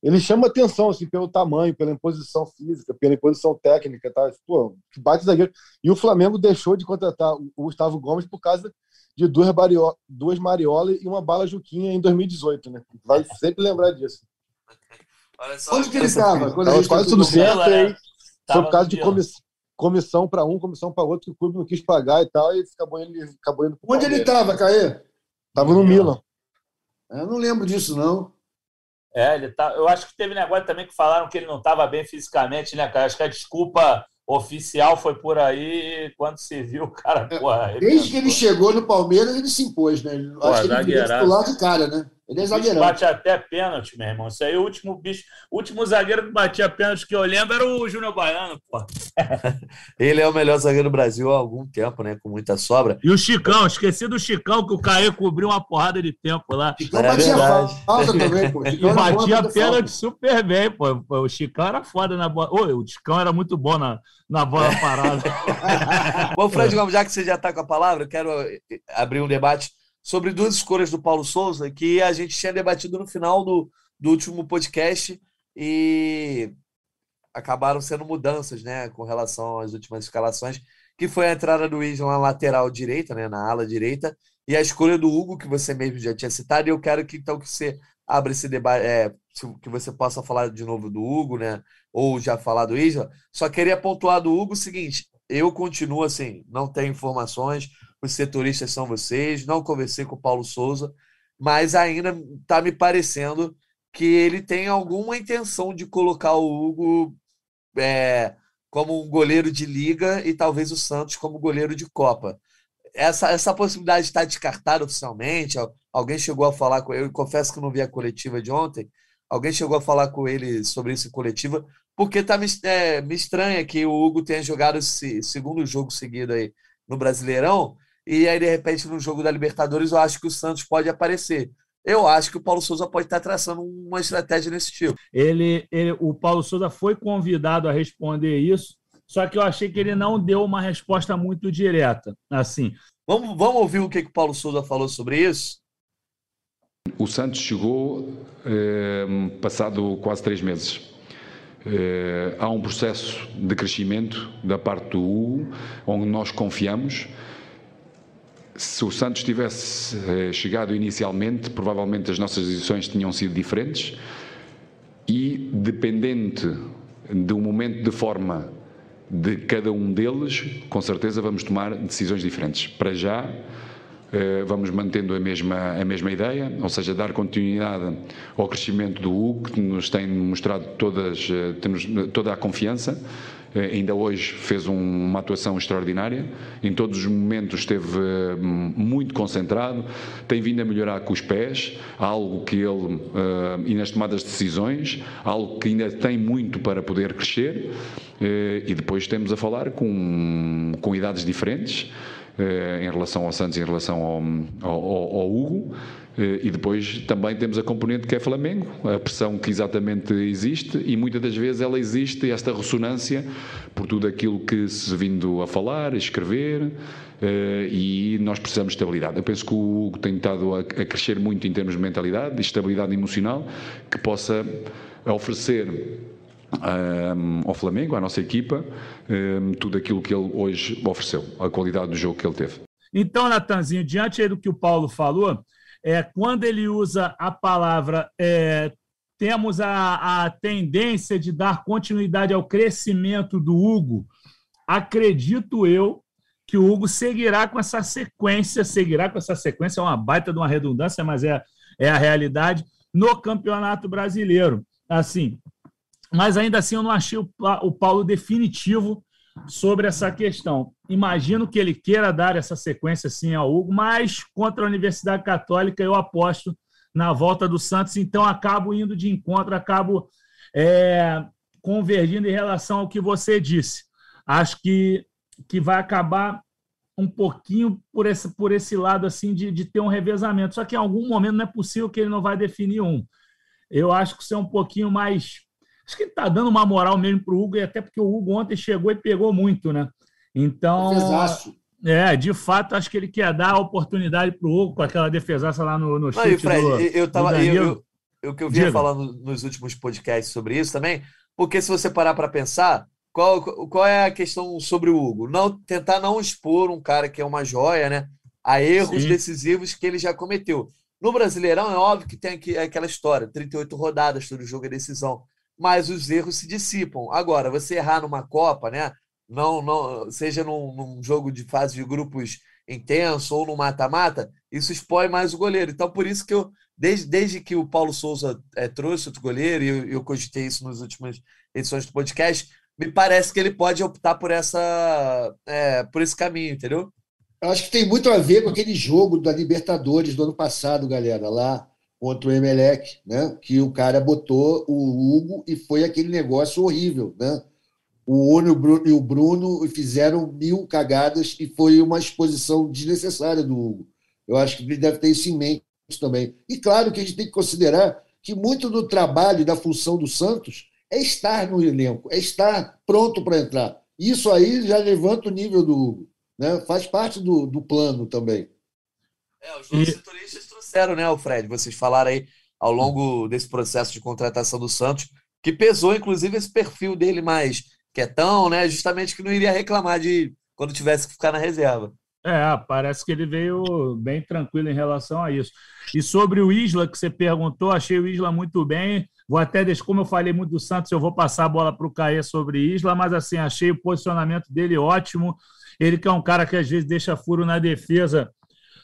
Speaker 5: ele chama atenção assim, pelo tamanho, pela imposição física, pela imposição técnica. Tá? Pô, que bate zagueiro. E o Flamengo deixou de contratar o Gustavo Gomes por causa de duas, bario, duas Mariola e uma bala Juquinha em 2018. Né? Vai sempre lembrar disso.
Speaker 3: Onde que ele estava?
Speaker 5: Quase tudo certo. Aí, foi por causa de comissão comissão para um, comissão para outro, que o clube não quis pagar e tal, e acabou indo, acabou indo
Speaker 3: Onde ele estava, Caê?
Speaker 5: Estava no Milan.
Speaker 3: Eu não lembro disso, não.
Speaker 4: É, ele tá. Eu acho que teve negócio também que falaram que ele não estava bem fisicamente, né, cara? Acho que a desculpa oficial foi por aí quando se viu o cara.
Speaker 3: É, porra, Desde que ele chegou no Palmeiras, ele se impôs, né? Pô, acho que ele titular de cara, né? Ele é zagueirão.
Speaker 4: bate até pênalti, meu irmão. Isso aí, o último bicho, o último zagueiro que batia pênalti que eu lembro era o Júnior Baiano, pô.
Speaker 2: Ele é o melhor zagueiro do Brasil há algum tempo, né? Com muita sobra.
Speaker 4: E o Chicão, esqueci do Chicão, que o Caê cobriu uma porrada de tempo lá.
Speaker 3: Chicão é batia falta também,
Speaker 4: pô. Chicão e batia pênalti super bem, pô. O Chicão era foda na bola. Ô, o Chicão era muito bom na, na bola parada.
Speaker 2: Bom, Fred Gomes, já que você já está com a palavra, eu quero abrir um debate sobre duas escolhas do Paulo Souza que a gente tinha debatido no final do, do último podcast e acabaram sendo mudanças, né, com relação às últimas escalações, que foi a entrada do Isla na lateral direita, né, na ala direita, e a escolha do Hugo, que você mesmo já tinha citado, e eu quero que então que você abra esse debate, é, que você possa falar de novo do Hugo, né, ou já falar do Isla. Só queria pontuar do Hugo o seguinte, eu continuo assim, não tenho informações, os setoristas são vocês, não conversei com o Paulo Souza, mas ainda está me parecendo que ele tem alguma intenção de colocar o Hugo é, como um goleiro de liga e talvez o Santos como goleiro de Copa. Essa, essa possibilidade está descartada oficialmente? Alguém chegou a falar com ele? Eu confesso que não vi a coletiva de ontem. Alguém chegou a falar com ele sobre isso em coletiva? Porque tá, é, me estranha que o Hugo tenha jogado esse segundo jogo seguido aí no Brasileirão e aí, de repente, no jogo da Libertadores, eu acho que o Santos pode aparecer. Eu acho que o Paulo Souza pode estar traçando uma estratégia nesse tipo.
Speaker 6: Ele, ele, o Paulo Souza foi convidado a responder isso, só que eu achei que ele não deu uma resposta muito direta. Assim.
Speaker 2: Vamos, vamos ouvir o que, que o Paulo Souza falou sobre isso?
Speaker 7: O Santos chegou eh, passado quase três meses. Eh, há um processo de crescimento da parte do Hugo, onde nós confiamos se o Santos tivesse eh, chegado inicialmente, provavelmente as nossas decisões tinham sido diferentes e, dependente do momento de forma de cada um deles, com certeza vamos tomar decisões diferentes. Para já, eh, vamos mantendo a mesma, a mesma ideia, ou seja, dar continuidade ao crescimento do Hugo, que nos tem mostrado todas, eh, temos toda a confiança. Eh, ainda hoje fez uma atuação extraordinária, em todos os momentos esteve hum, muito concentrado, tem vindo a melhorar com os pés, algo que ele, eh, e nas tomadas de decisões, algo que ainda tem muito para poder crescer, eh, e depois temos a falar com, com idades diferentes, em relação ao Santos, em relação ao, ao, ao Hugo, eh, e depois também temos a componente que é Flamengo, a pressão que exatamente existe e muitas das vezes ela existe, esta ressonância, por tudo aquilo que se vindo a falar, a escrever, Uh, e nós precisamos de estabilidade. Eu penso que o Hugo tem estado a, crescer muito em termos de mentalidade, de estabilidade emocional, que possa oferecer um, ao Flamengo, à nossa equipa, um, tudo aquilo que ele hoje ofereceu, a qualidade do jogo que ele teve.
Speaker 6: Então, Natanzinho, diante do que o Paulo falou, é, quando ele usa a palavra é, temos a, a tendência de dar continuidade ao crescimento do Hugo, acredito eu
Speaker 4: que o Hugo seguirá com essa sequência, seguirá com essa sequência, é uma baita de uma redundância, mas é, é a realidade, no Campeonato Brasileiro. Assim, mas ainda assim eu não achei o, o Paulo definitivo sobre essa questão. Imagino que ele queira dar essa sequência sim ao Hugo, mas contra a Universidade Católica eu aposto na volta do Santos, então acabo indo de encontro, acabo é, convergindo em relação ao que você disse. Acho que, que vai acabar um pouquinho por esse, por esse lado assim de, de ter um revezamento. Só que em algum momento não é possível que ele não vai definir um. Eu acho que isso é um pouquinho mais Acho que ele está dando uma moral mesmo para o Hugo, e até porque o Hugo ontem chegou e pegou muito, né? Então. Defesaço. É, de fato, acho que ele quer dar a oportunidade para o Hugo com aquela defesaça lá no, no
Speaker 2: chute Fred, do, eu tava, do eu, eu, que eu vinha Diga. falando nos últimos podcasts sobre isso também, porque se você parar para pensar, qual, qual é a questão sobre o Hugo? Não tentar não expor um cara que é uma joia, né? A erros Sim. decisivos que ele já cometeu. No Brasileirão é óbvio que tem aquela história, 38 rodadas, todo jogo é decisão mas os erros se dissipam. Agora, você errar numa Copa, né? Não, não, seja num, num jogo de fase de grupos intenso ou no mata-mata, isso expõe mais o goleiro. Então, por isso que eu, desde, desde que o Paulo Souza é, trouxe outro goleiro, e eu, eu cogitei isso nas últimas edições do podcast, me parece que ele pode optar por essa é, por esse caminho, entendeu?
Speaker 3: Eu acho que tem muito a ver com aquele jogo da Libertadores do ano passado, galera, lá contra o Emelec, né? que o cara botou o Hugo e foi aquele negócio horrível. Né? O Ono e o Bruno fizeram mil cagadas e foi uma exposição desnecessária do Hugo. Eu acho que ele deve ter isso em mente também. E claro que a gente tem que considerar que muito do trabalho e da função do Santos é estar no elenco, é estar pronto para entrar. Isso aí já levanta o nível do Hugo. Né? Faz parte do, do plano também.
Speaker 2: É, os nossos e... setoristas trouxeram, né, Fred? Vocês falaram aí ao longo desse processo de contratação do Santos, que pesou, inclusive, esse perfil dele mais quietão, né? Justamente que não iria reclamar de quando tivesse que ficar na reserva.
Speaker 4: É, parece que ele veio bem tranquilo em relação a isso. E sobre o Isla, que você perguntou, achei o Isla muito bem. Vou até deixar, como eu falei muito do Santos, eu vou passar a bola para o Caê sobre Isla, mas assim, achei o posicionamento dele ótimo. Ele que é um cara que às vezes deixa furo na defesa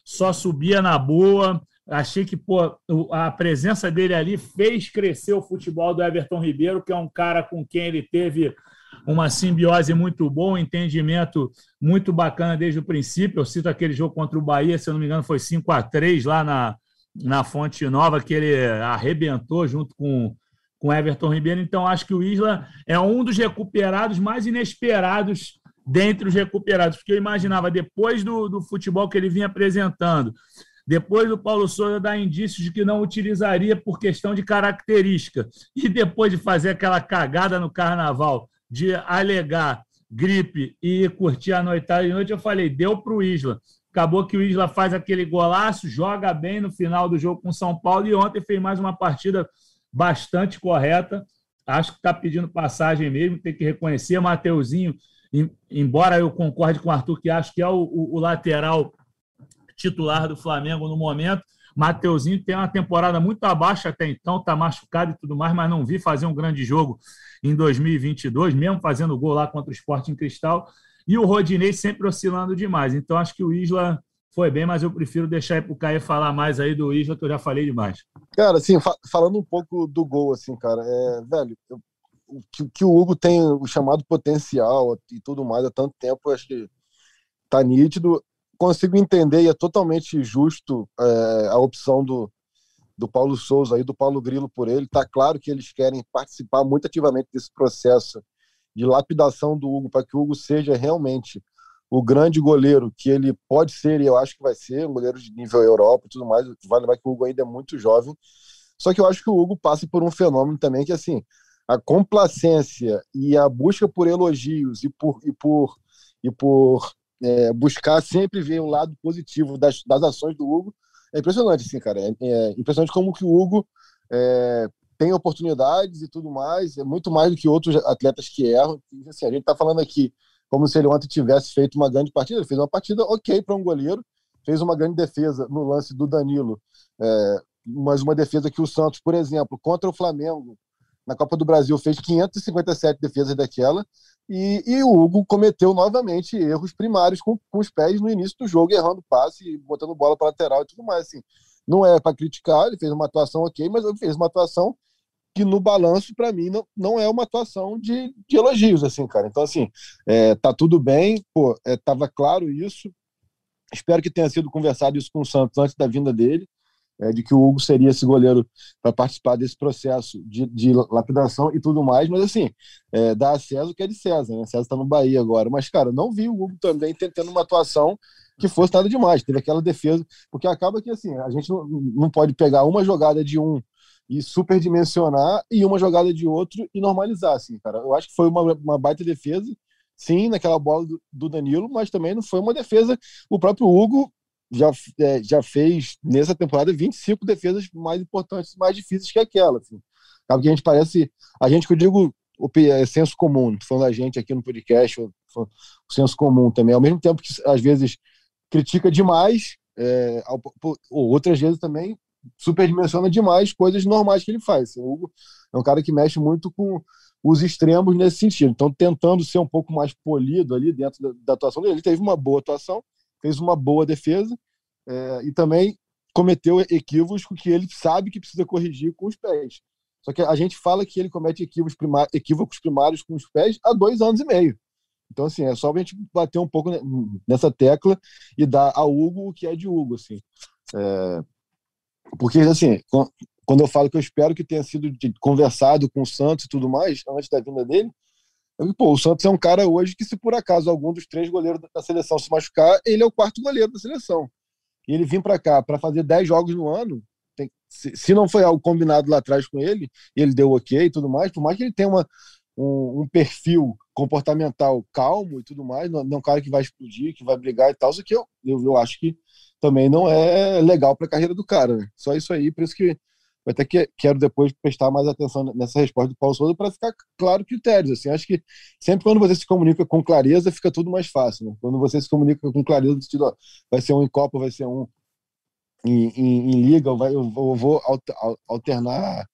Speaker 4: só subia na boa. Achei que pô, a presença dele ali fez crescer o futebol do Everton Ribeiro, que é um cara com quem ele teve uma simbiose muito boa, um entendimento muito bacana desde o princípio. Eu cito aquele jogo contra o Bahia, se eu não me engano, foi 5 a 3 lá na, na Fonte Nova, que ele arrebentou junto com com Everton Ribeiro. Então, acho que o Isla é um dos recuperados mais inesperados dentre os recuperados, porque eu imaginava, depois do, do futebol que ele vinha apresentando, depois do Paulo Souza dar indícios de que não utilizaria por questão de característica, e depois de fazer aquela cagada no carnaval, de alegar gripe e curtir a noitada de noite, eu falei, deu para o Isla. Acabou que o Isla faz aquele golaço, joga bem no final do jogo com São Paulo, e ontem fez mais uma partida bastante correta. Acho que está pedindo passagem mesmo, tem que reconhecer. Mateuzinho embora eu concorde com o Arthur, que acho que é o, o, o lateral titular do Flamengo no momento, Mateuzinho tem uma temporada muito abaixo até então, está machucado e tudo mais, mas não vi fazer um grande jogo em 2022, mesmo fazendo gol lá contra o Sport em Cristal. E o Rodinei sempre oscilando demais. Então acho que o Isla foi bem, mas eu prefiro deixar para o Caio falar mais aí do Isla, que eu já falei demais.
Speaker 5: Cara, assim, fa falando um pouco do gol, assim, cara, é, velho, eu que, que, o Hugo tem o chamado potencial e tudo mais há tanto tempo, acho que tá nítido. Consigo entender e é totalmente justo é, a opção do, do Paulo Souza e do Paulo Grilo por ele. Tá claro que eles querem participar muito ativamente desse processo de lapidação do Hugo para que o Hugo seja realmente o grande goleiro que ele pode ser e eu acho que vai ser, um goleiro de nível Europa e tudo mais. Vale lembrar que o Hugo ainda é muito jovem. Só que eu acho que o Hugo passa por um fenômeno também que assim, a complacência e a busca por elogios e por, e por, e por é, buscar sempre ver o lado positivo das, das ações do Hugo é impressionante, assim, cara. É, é impressionante como que o Hugo é, tem oportunidades e tudo mais, é muito mais do que outros atletas que erram. Assim, a gente está falando aqui como se ele ontem tivesse feito uma grande partida. Ele fez uma partida ok para um goleiro, fez uma grande defesa no lance do Danilo, é, mas uma defesa que o Santos, por exemplo, contra o Flamengo, na Copa do Brasil fez 557 defesas daquela, e, e, o Hugo cometeu novamente erros primários com, com os pés no início do jogo, errando passe, botando bola para lateral e tudo mais. Assim. Não é para criticar, ele fez uma atuação ok, mas ele fez uma atuação que no balanço, para mim, não, não é uma atuação de, de elogios, assim, cara. Então, assim, é, tá tudo bem, pô, é, tava claro isso. Espero que tenha sido conversado isso com o Santos antes da vinda dele é, de que o Hugo seria esse goleiro para participar desse processo de, de, lapidação e tudo mais, mas assim, é, dá a César o que é de César, né? César está no Bahia agora, mas cara, não vi o Hugo também tentando uma atuação que fosse nada demais, teve aquela defesa, porque acaba que assim, a gente não, não pode pegar uma jogada de um e superdimensionar e uma jogada de outro e normalizar, assim, cara. Eu acho que foi uma, uma baita defesa, sim, naquela bola do Danilo, mas também não foi uma defesa. O próprio Hugo já, é, já fez nessa temporada 25 defesas mais importantes, mais difíceis que aquela. Assim. Acaba que a gente parece. A gente que eu digo o é senso comum, falando a gente aqui no podcast, o, o senso comum também, ao mesmo tempo que às vezes critica demais, é, ou outras vezes também superdimensiona demais coisas normais que ele faz. O Hugo é um cara que mexe muito com os extremos nesse sentido. Então, tentando ser um pouco mais polido ali dentro da, da atuação dele, ele teve uma boa atuação, fez uma boa defesa é, e também cometeu equívocos que ele sabe que precisa corrigir com os pés. Só que a gente fala que ele comete equívocos, primá equívocos primários com os pés há dois anos e meio. Então, assim, é só a gente bater um pouco nessa tecla e dar a Hugo o que é de Hugo, assim. É... Porque, assim, quando eu falo que eu espero que tenha sido conversado com o Santos e tudo mais, antes da vinda dele, Pô, o Santos é um cara hoje que, se por acaso algum dos três goleiros da seleção se machucar, ele é o quarto goleiro da seleção. E ele vir para cá para fazer 10 jogos no ano, tem, se, se, não foi algo combinado lá atrás com ele, e ele deu ok e tudo mais, por mais que ele tenha uma, um, um, perfil comportamental calmo e tudo mais, não, não é um cara que vai explodir, que vai brigar e tal, isso que eu, eu, eu acho que também não é legal para a carreira do cara. Né? Só isso aí, por isso que eu até que, quero depois prestar mais atenção nessa resposta do Paulo Souza para ficar claro critérios. Assim, acho que sempre quando você se comunica com clareza, fica tudo mais fácil. Né? Quando você se comunica com clareza, sentido, ó, vai ser um em Copa, vai ser um em, em, em Liga, vai, eu vou alternar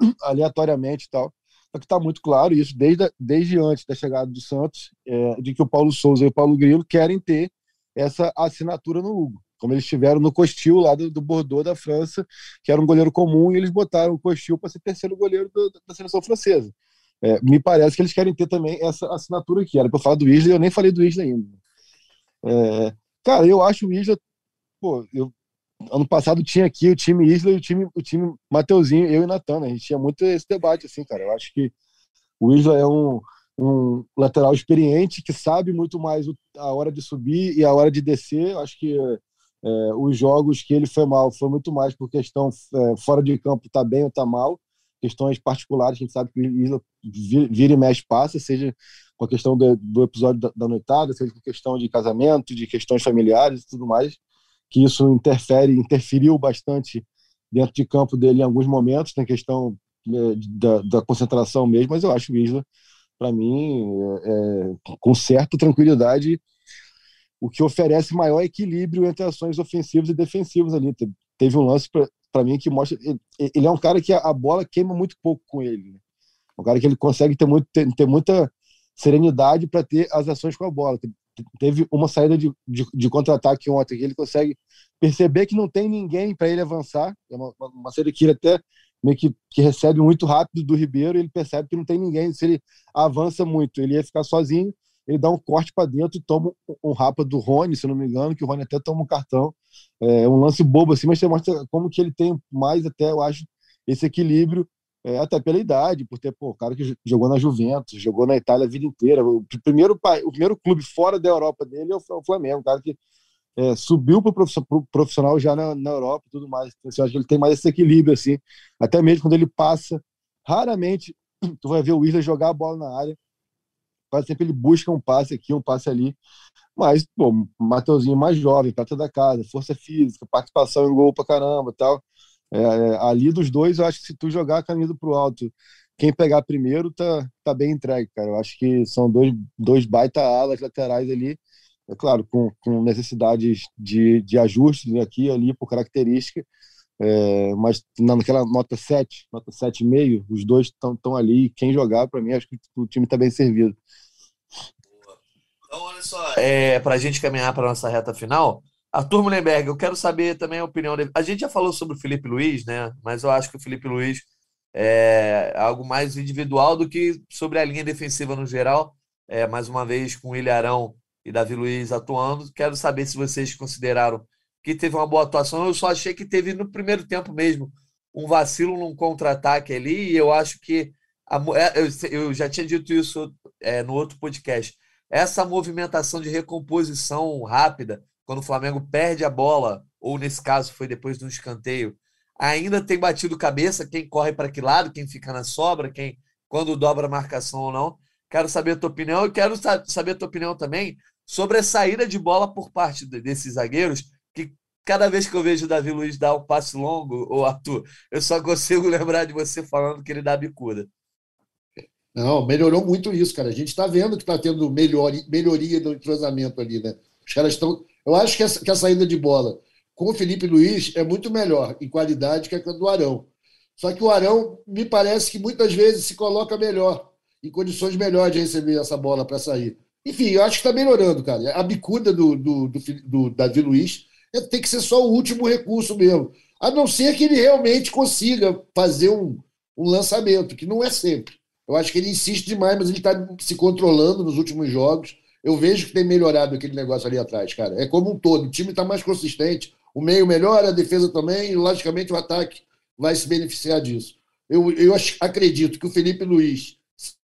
Speaker 5: aleatoriamente e tal. Só que está muito claro isso desde, desde antes da chegada do Santos, é, de que o Paulo Souza e o Paulo Grilo querem ter essa assinatura no Hugo como eles tiveram no Costil lá do, do, Bordeaux da França, que era um goleiro comum, e eles botaram o Costil para ser terceiro goleiro do, da seleção francesa. É, me parece que eles querem ter também essa assinatura aqui. Era para falar do Isla, eu nem falei do Isla ainda. É, cara, eu acho o Isla, pô, eu, ano passado tinha aqui o time Isla e o time, o time Mateuzinho, eu e Natan, né? a gente tinha muito esse debate, assim, cara. Eu acho que o Isla é um, um lateral experiente que sabe muito mais a hora de subir e a hora de descer. Eu acho que é, os jogos que ele foi mal. Foi muito mais por questão é, fora de campo tá bem ou tá mal, questões particulares, a gente sabe que Isla vira e mexe passa, seja com a questão do, do episódio da, da, noitada, seja com questão de casamento, de questões familiares e tudo mais, que isso interfere, interferiu bastante dentro de campo dele em alguns momentos, na questão é, da, da, concentração mesmo, mas eu acho o Isla, para mim, é, é, com certa tranquilidade, o que oferece maior equilíbrio entre ações ofensivas e defensivas ali. Teve um lance para mim que mostra. Ele é um cara que a bola queima muito pouco com ele. Né? Um cara que ele consegue ter, muito, ter, ter muita serenidade para ter as ações com a bola. Teve uma saída de, de, de contra-ataque ontem que ele consegue perceber que não tem ninguém para ele avançar. É uma, uma saída que ele até meio que, que recebe muito rápido do Ribeiro. Ele percebe que não tem ninguém. Se ele avança muito, ele ia ficar sozinho ele dá um corte para dentro e toma um, rapa do Rony, se não me engano, que o Rony até toma um cartão. É um lance bobo assim, mas você mostra como que ele tem mais até, eu acho, esse equilíbrio, é, até pela idade, por ter, pô, o cara que jogou na Juventus, jogou na Itália a vida inteira. O primeiro, o primeiro clube fora da Europa dele é o Flamengo, um cara que é, subiu para o profissional já na, na Europa e tudo mais. Então, assim, eu acho que ele tem mais esse equilíbrio, assim, até mesmo quando ele passa, raramente tu vai ver o Isla jogar a bola na área quase sempre ele busca um passe aqui, um passe ali. Mas, pô, Mateuzinho mais jovem, prata da casa, força física, participação em gol pra caramba tal. É, é, ali dos dois, eu acho que se tu jogar a camisa pro alto, quem pegar primeiro tá, tá bem entregue, cara. Eu acho que são dois, dois baita alas laterais ali, é claro, com, com necessidades de, de ajustes aqui e ali por característica, É, mas naquela nota 7, nota 7,5, os dois estão ali. Quem jogar, para mim, acho que o time está bem servido.
Speaker 2: Então, olha só, é, para a gente caminhar para nossa reta final, Arthur Mullenberg, eu quero saber também a opinião dele. A gente já falou sobre o Felipe Luiz, né? Mas eu acho que o Felipe Luiz é algo mais individual do que sobre a linha defensiva no geral. É, mais uma vez, com o Ilharão e Davi Luiz atuando. Quero saber se vocês consideraram que teve uma boa atuação. Eu só achei que teve no primeiro tempo mesmo um vacilo num contra-ataque ali, e eu acho que. A, é, eu, já tinha dito isso é, no outro podcast. Essa movimentação de recomposição rápida, quando o Flamengo perde a bola, ou nesse caso foi depois de um escanteio, ainda tem batido cabeça quem corre para que lado, quem fica na sobra, quem quando dobra a marcação ou não. Quero saber a tua opinião e quero saber a tua opinião também sobre a saída de bola por parte desses zagueiros, cada vez que eu vejo o Davi Luiz dar um passe longo, ou Arthur, eu só consigo lembrar de você falando que ele dá bicuda.
Speaker 3: Não, melhorou muito isso, cara. A gente está vendo que está tendo melhor, melhoria do entrosamento ali, né? Os caras estão. Eu acho que, que a saída de bola com o Felipe Luiz é muito melhor em qualidade que a do Arão. Só que o Arão me parece que muitas vezes se coloca melhor, em condições melhores de receber essa bola para sair. Enfim, eu acho que está melhorando, cara. A bicuda do, do, do, do Davi Luiz tem que ser só o último recurso mesmo. A não ser que ele realmente consiga fazer um, um lançamento, que não é sempre. Eu acho que ele insiste demais, mas ele está se controlando nos últimos jogos. Eu vejo que tem melhorado aquele negócio ali atrás, cara. É como um todo. O time está mais consistente, o meio melhora, a defesa também, e logicamente o ataque vai se beneficiar disso. Eu, eu acredito que o Felipe Luiz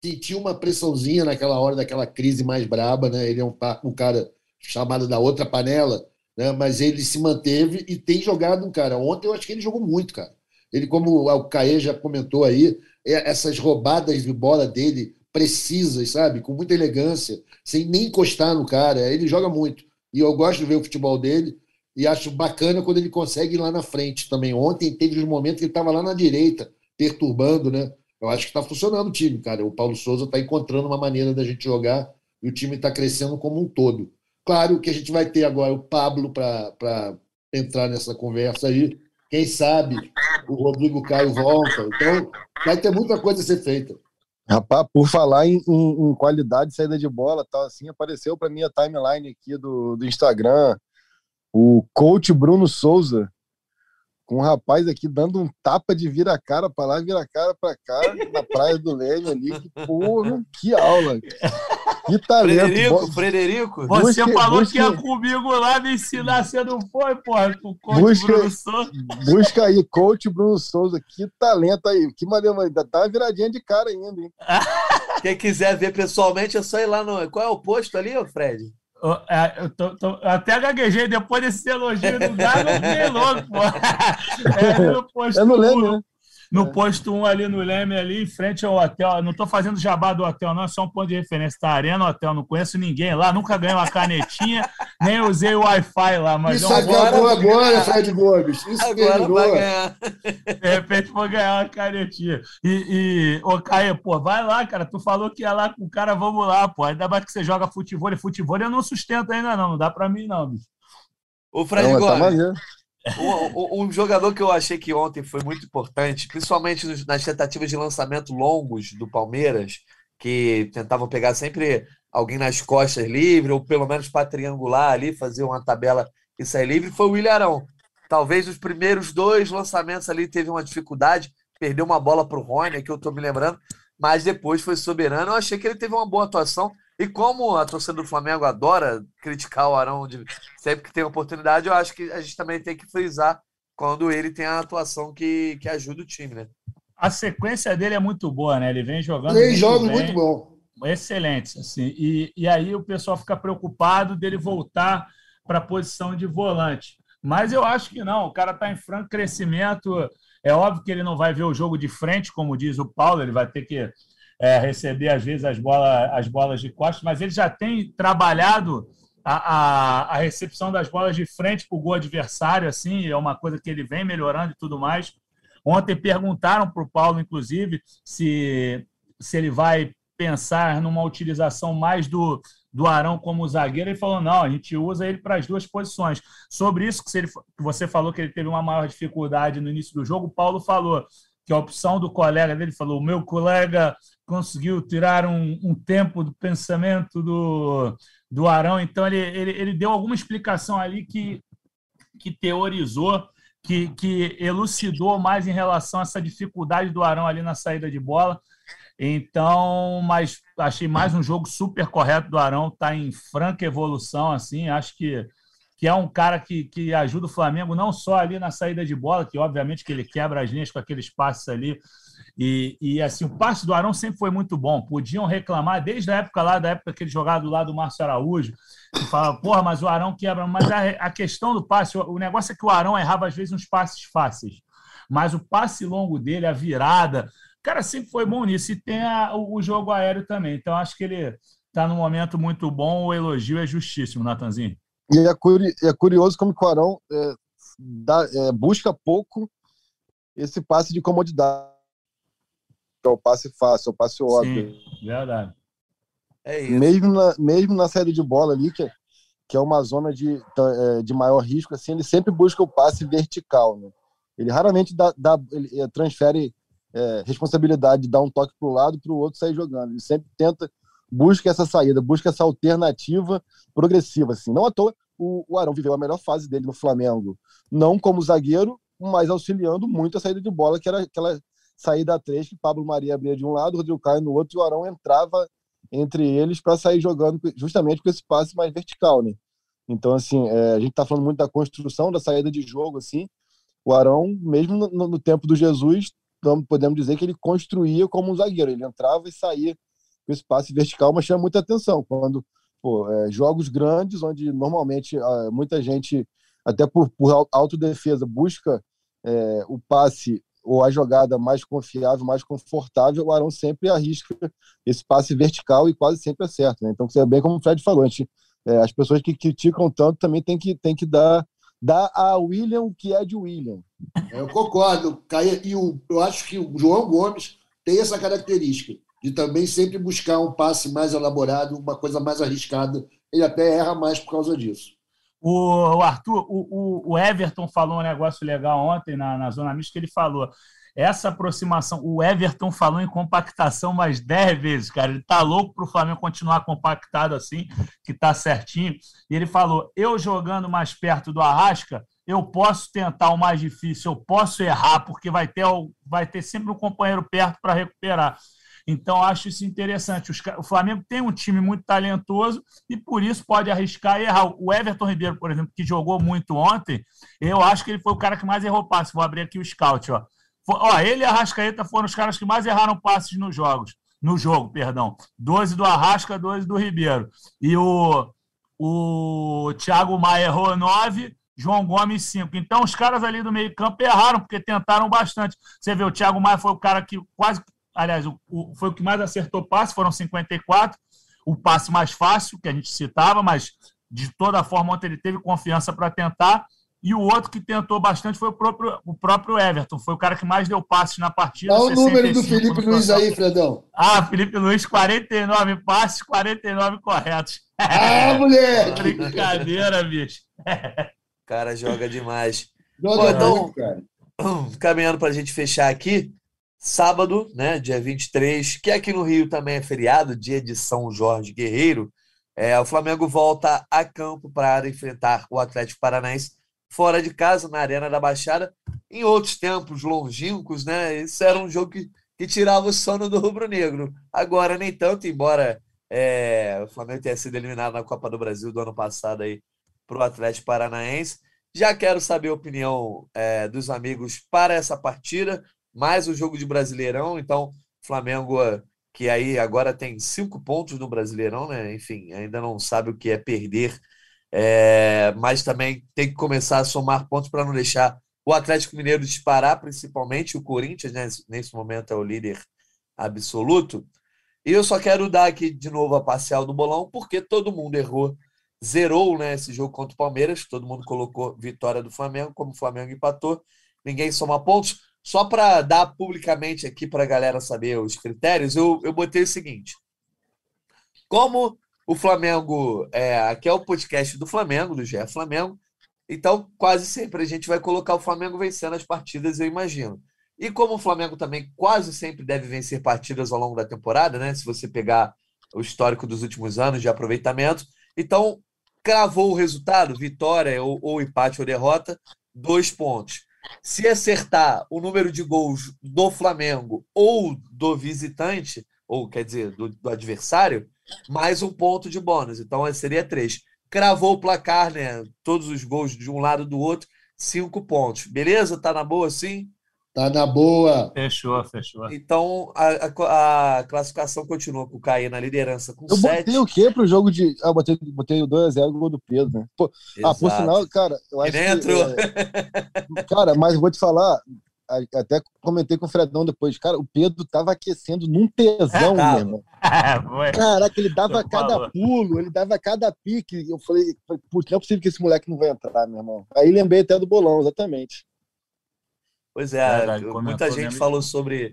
Speaker 3: sentiu uma pressãozinha naquela hora daquela crise mais braba, né? Ele é um, um cara chamado da outra panela, né? Mas ele se manteve e tem jogado, cara. Ontem eu acho que ele jogou muito, cara. Ele, como o Caê já comentou aí, é, essas roubadas de bola dele precisas, sabe? Com muita elegância, sem nem encostar no cara. Ele joga muito. E eu gosto de ver o futebol dele e acho bacana quando ele consegue ir lá na frente também. Ontem teve uns momentos que ele estava lá na direita, perturbando, né? Eu acho que está funcionando o time, cara. O Paulo Souza está encontrando uma maneira da gente jogar e o time está crescendo como um todo. Claro que a gente vai ter agora o Pablo para entrar nessa conversa aí, quem sabe o Rodrigo Caio volta. Então, vai ter muita coisa a ser feita.
Speaker 5: Rapaz, por falar em, em, em qualidade de saída de bola, tal, assim, apareceu para mim a timeline aqui do, do Instagram o coach Bruno Souza com um rapaz aqui dando um tapa de vira-cara para lá, vira-cara para cá, na praia do Leme ali. Que porra, que aula. Que talento.
Speaker 2: Frederico, Frederico.
Speaker 4: Você busque, falou busque, que ia comigo lá me ensinar, você não foi, porra, coach
Speaker 5: busca,
Speaker 4: Bruno Souza.
Speaker 5: Busca aí, coach Bruno Souza. Que talento aí. Que maneiro, ainda tá viradinha de cara ainda, hein?
Speaker 2: Quem quiser ver pessoalmente, é só ir lá no. Qual é o posto ali, Fred?
Speaker 4: É, eu, tô, tô, eu até gaguejei depois desse elogio do Gago, eu fiquei louco, pô. É, no posto
Speaker 5: eu não lembro, né?
Speaker 4: No é. posto 1 ali no Leme, ali em frente ao hotel. Não estou fazendo jabá do hotel, não, é só um ponto de referência. Tá Arena Hotel, não conheço ninguém lá, nunca ganhei uma canetinha, nem usei o Wi-Fi lá. Mas
Speaker 3: Isso é acabou agora, Fred Gomes. Isso
Speaker 2: agora vai ganhar.
Speaker 4: De repente vou ganhar uma canetinha. E, e ô Caê, pô, vai lá, cara. Tu falou que ia lá com o cara, vamos lá, pô. Ainda mais que você joga futebol e futebol eu não sustento ainda, não. Não dá pra mim, não, bicho.
Speaker 2: Ô, Fred não, tá Gomes. Tá um, um, jogador que eu achei que ontem foi muito importante, principalmente nas tentativas de lançamento longos do Palmeiras, que tentavam pegar sempre alguém nas costas livre, ou pelo menos para triangular ali, fazer uma tabela e sair livre, foi o Ilharão. Talvez os primeiros dois lançamentos ali teve uma dificuldade, perdeu uma bola para o Rony, que eu estou me lembrando, mas depois foi soberano. Eu achei que ele teve uma boa atuação. E como a torcida do Flamengo adora criticar o Arão de, sempre que tem oportunidade, eu acho que a gente também tem que frisar quando ele tem a atuação que, que ajuda o time, né?
Speaker 4: A sequência dele é muito boa, né? Ele vem jogando.
Speaker 3: Ele joga muito bom.
Speaker 4: Excelente, assim. E, e aí o pessoal fica preocupado dele voltar para a posição de volante. Mas eu acho que não, o cara está em franco crescimento. É óbvio que ele não vai ver o jogo de frente, como diz o Paulo, ele vai ter que é, receber, às vezes, as, bola, as bolas de costas, mas ele já tem trabalhado a, a, a recepção das bolas de frente para o gol adversário, assim, é uma coisa que ele vem melhorando e tudo mais. Ontem perguntaram para o Paulo, inclusive, se, se ele vai pensar numa utilização mais do, do Arão como zagueiro, ele falou: não, a gente usa ele para as duas posições. Sobre isso que, ele, que você falou que ele teve uma maior dificuldade no início do jogo, o Paulo falou que a opção do colega dele falou: o meu colega conseguiu tirar um, um, tempo do pensamento do, do Arão, então ele, ele, ele deu alguma explicação ali que, que teorizou que, que elucidou mais em relação a essa dificuldade do Arão ali na saída de bola. Então, mas achei mais um jogo super correto do Arão, está em franca evolução, assim, acho que, que é um cara que, que ajuda o Flamengo não só ali na saída de bola, que obviamente que ele quebra as linhas com aqueles passes ali, e, e assim, o passe do Arão sempre foi muito bom. Podiam reclamar desde a época lá, da época que ele jogava do lado do Márcio Araújo, que falava, porra, mas o Arão quebra. Mas a, a questão do passe, o, o negócio é que o Arão errava às vezes uns passes fáceis. Mas o passe longo dele, a virada, o cara sempre foi bom nisso. E tem a, o, o, jogo aéreo também. Então, acho que ele está num momento muito bom. O elogio é justíssimo, Natanzinho.
Speaker 5: E é, curi é curioso como o Arão é, dá, é, busca pouco esse passe de comodidade é o passe fácil, é o passe óbvio.
Speaker 4: Sim, verdade.
Speaker 5: É isso. Mesmo na, mesmo na saída de bola ali, que, que é uma zona de, é, de maior risco, assim, ele sempre busca o passe vertical. Né? Ele raramente dá, dá ele é, transfere é, responsabilidade de dar um toque para o lado para o outro sair jogando. Ele sempre tenta, busca essa saída, busca essa alternativa progressiva. Assim. Não à toa, o, o Arão viveu a melhor fase dele no Flamengo. Não como zagueiro, mas auxiliando muito a saída de bola, que era aquela saída a três, que Pablo Maria abria de um lado, Rodrigo Caio no outro, e o Arão entrava entre eles para sair jogando justamente com esse passe mais vertical, né? Então, assim, é, a gente está falando muito da construção, da saída de jogo, assim. O Arão, mesmo no, no tempo do Jesus, podemos dizer que ele construía como um zagueiro. Ele entrava e saía com esse passe vertical, mas chama muita atenção. Quando pô, é, jogos grandes, onde normalmente é, muita gente, até por, por autodefesa, busca é, o passe ou a jogada mais confiável, mais confortável, o Arão sempre arrisca esse passe vertical e quase sempre acerta. Né? Então, é bem como o Fred falou, gente, é, as pessoas que criticam tanto também tem que, tem que dar, dar a William o que é de William.
Speaker 3: Eu concordo, Caia, e o, eu acho que o João Gomes tem essa característica de também sempre buscar um passe mais elaborado, uma coisa mais arriscada. Ele até erra mais por causa disso.
Speaker 4: O, Arthur, o, o, Everton falou um negócio legal ontem na, na Zona Mista, que ele falou essa aproximação, o Everton falou em compactação mais 10 vezes, cara. Ele tá louco para o Flamengo continuar compactado assim, que tá certinho. E ele falou: eu jogando mais perto do Arrasca, eu posso tentar o mais difícil, eu posso errar, porque vai ter, vai ter sempre um companheiro perto para recuperar. Então, acho isso interessante. o Flamengo tem um time muito talentoso e por isso pode arriscar e errar. O Everton Ribeiro, por exemplo, que jogou muito ontem, eu acho que ele foi o cara que mais errou passes. Vou abrir aqui o scout. Ó. Ó, ele e a Arrascaeta foram os caras que mais erraram passes nos jogos. No jogo, perdão. 12 do Arrasca, 12 do Ribeiro. E o, o Thiago Maia errou 9, João Gomes 5. Então, os caras ali do meio-campo erraram, porque tentaram bastante. Você vê, o Thiago Maia foi o cara que quase aliás, o, o, foi o que mais acertou passe, foram 54. O passe mais fácil, que a gente citava, mas de toda forma, ontem ele teve confiança para tentar. E o outro que tentou bastante foi o próprio, o próprio Everton. Foi o cara que mais deu passes na partida.
Speaker 3: Qual o número do Felipe Luiz aí, Fredão?
Speaker 4: Ah, Felipe Luiz, 49 passes, 49 corretos.
Speaker 3: Ah, moleque!
Speaker 4: Brincadeira, bicho.
Speaker 2: O cara joga demais. Joga Bom, então, cara. caminhando para a gente fechar aqui, sábado, né, dia 23, que aqui no Rio também é feriado, dia de São Jorge Guerreiro, é, o Flamengo volta a campo para enfrentar o Atlético Paranaense fora de casa, na Arena da Baixada. Em outros tempos longínquos, né, isso era um jogo que, que tirava o sono do rubro-negro. Agora, nem tanto, embora é, o Flamengo tenha sido eliminado na Copa do Brasil do ano passado para o Atlético Paranaense. Já quero saber a opinião é, dos amigos para essa partida mais o jogo de Brasileirão. Então, Flamengo, que aí agora tem cinco pontos no Brasileirão, né? Enfim, ainda não sabe o que é perder, é... mas também tem que começar a somar pontos para não deixar o Atlético Mineiro disparar, principalmente o Corinthians, né? nesse momento é o líder absoluto. E eu só quero dar aqui de novo a parcial do bolão, porque todo mundo errou, zerou né, esse jogo contra o Palmeiras, todo mundo colocou vitória do Flamengo, como o Flamengo empatou, ninguém soma pontos. Só para dar publicamente aqui para a galera saber os critérios, eu, eu botei o seguinte: como O Flamengo, é, aqui é o podcast do Flamengo, do GE Flamengo. Então, quase sempre a gente vai colocar o Flamengo vencendo as partidas, eu imagino. E como o Flamengo também quase sempre deve vencer partidas ao longo da temporada, né? Se você pegar o histórico dos últimos anos de aproveitamento. Então, cravou o resultado, vitória ou, ou empate ou derrota, dois pontos. Se acertar o número de gols do Flamengo ou do visitante, ou quer dizer, do, do adversário, mais um ponto de bônus. Então seria três. Cravou o placar, né? Todos os gols de um lado do outro, cinco pontos. Beleza? Tá na boa sim?
Speaker 3: Tá na boa.
Speaker 4: Fechou, fechou.
Speaker 2: Então a, a, a classificação continua com o Caí na liderança com
Speaker 5: Eu
Speaker 2: sete.
Speaker 5: botei o quê pro jogo de. Ah, botei, botei o 2x0 gol do Pedro, né? Pô, ah, por sinal, cara, eu acho
Speaker 2: nem
Speaker 5: que.
Speaker 2: entrou.
Speaker 5: é, cara, mas vou te falar, até comentei com o Fredão depois, cara, o Pedro tava aquecendo num tesão, meu irmão. Caraca, ele dava
Speaker 4: Tô
Speaker 5: cada
Speaker 4: falando.
Speaker 5: pulo, ele dava cada pique. Eu falei, putz, não é possível que esse moleque não vai entrar, meu irmão. Aí lembrei até do bolão, exatamente.
Speaker 2: Pois é,
Speaker 4: Verdade,
Speaker 2: muita gente
Speaker 4: mesmo.
Speaker 2: falou sobre,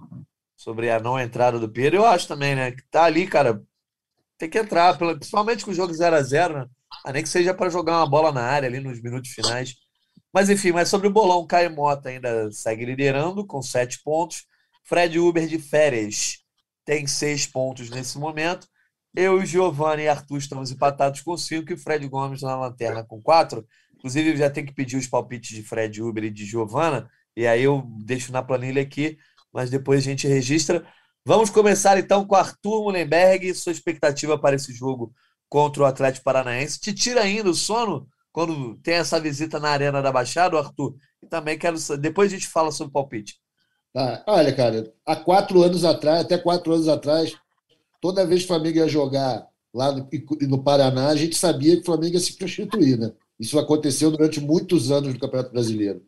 Speaker 2: sobre a não entrada do Pedro. Eu acho também, né? Que tá ali, cara. Tem que entrar, principalmente com o jogo 0 a 0 né? Ah, nem que seja para jogar uma bola na área ali nos minutos finais. Mas enfim, mas sobre o bolão, Caio Mota ainda segue liderando com sete pontos. Fred Uber de férias tem seis pontos nesse momento. Eu, Giovanni e Arthur estamos empatados com cinco e Fred Gomes na lanterna com quatro. Inclusive, já tem que pedir os palpites de Fred Uber e de Giovana. E aí eu deixo na planilha aqui, mas depois a gente registra. Vamos começar então com Arthur Mullenberg, sua expectativa para esse jogo contra o Atlético Paranaense. Te tira ainda o sono quando tem essa visita na Arena da Baixada, Arthur? E também quero depois a gente fala sobre o palpite.
Speaker 3: Tá. Olha, cara, há quatro anos atrás, até quatro anos atrás, toda vez que o Flamengo ia jogar lá no, no Paraná, a gente sabia que o Flamengo ia se prostituir, né? Isso aconteceu durante muitos anos no Campeonato Brasileiro.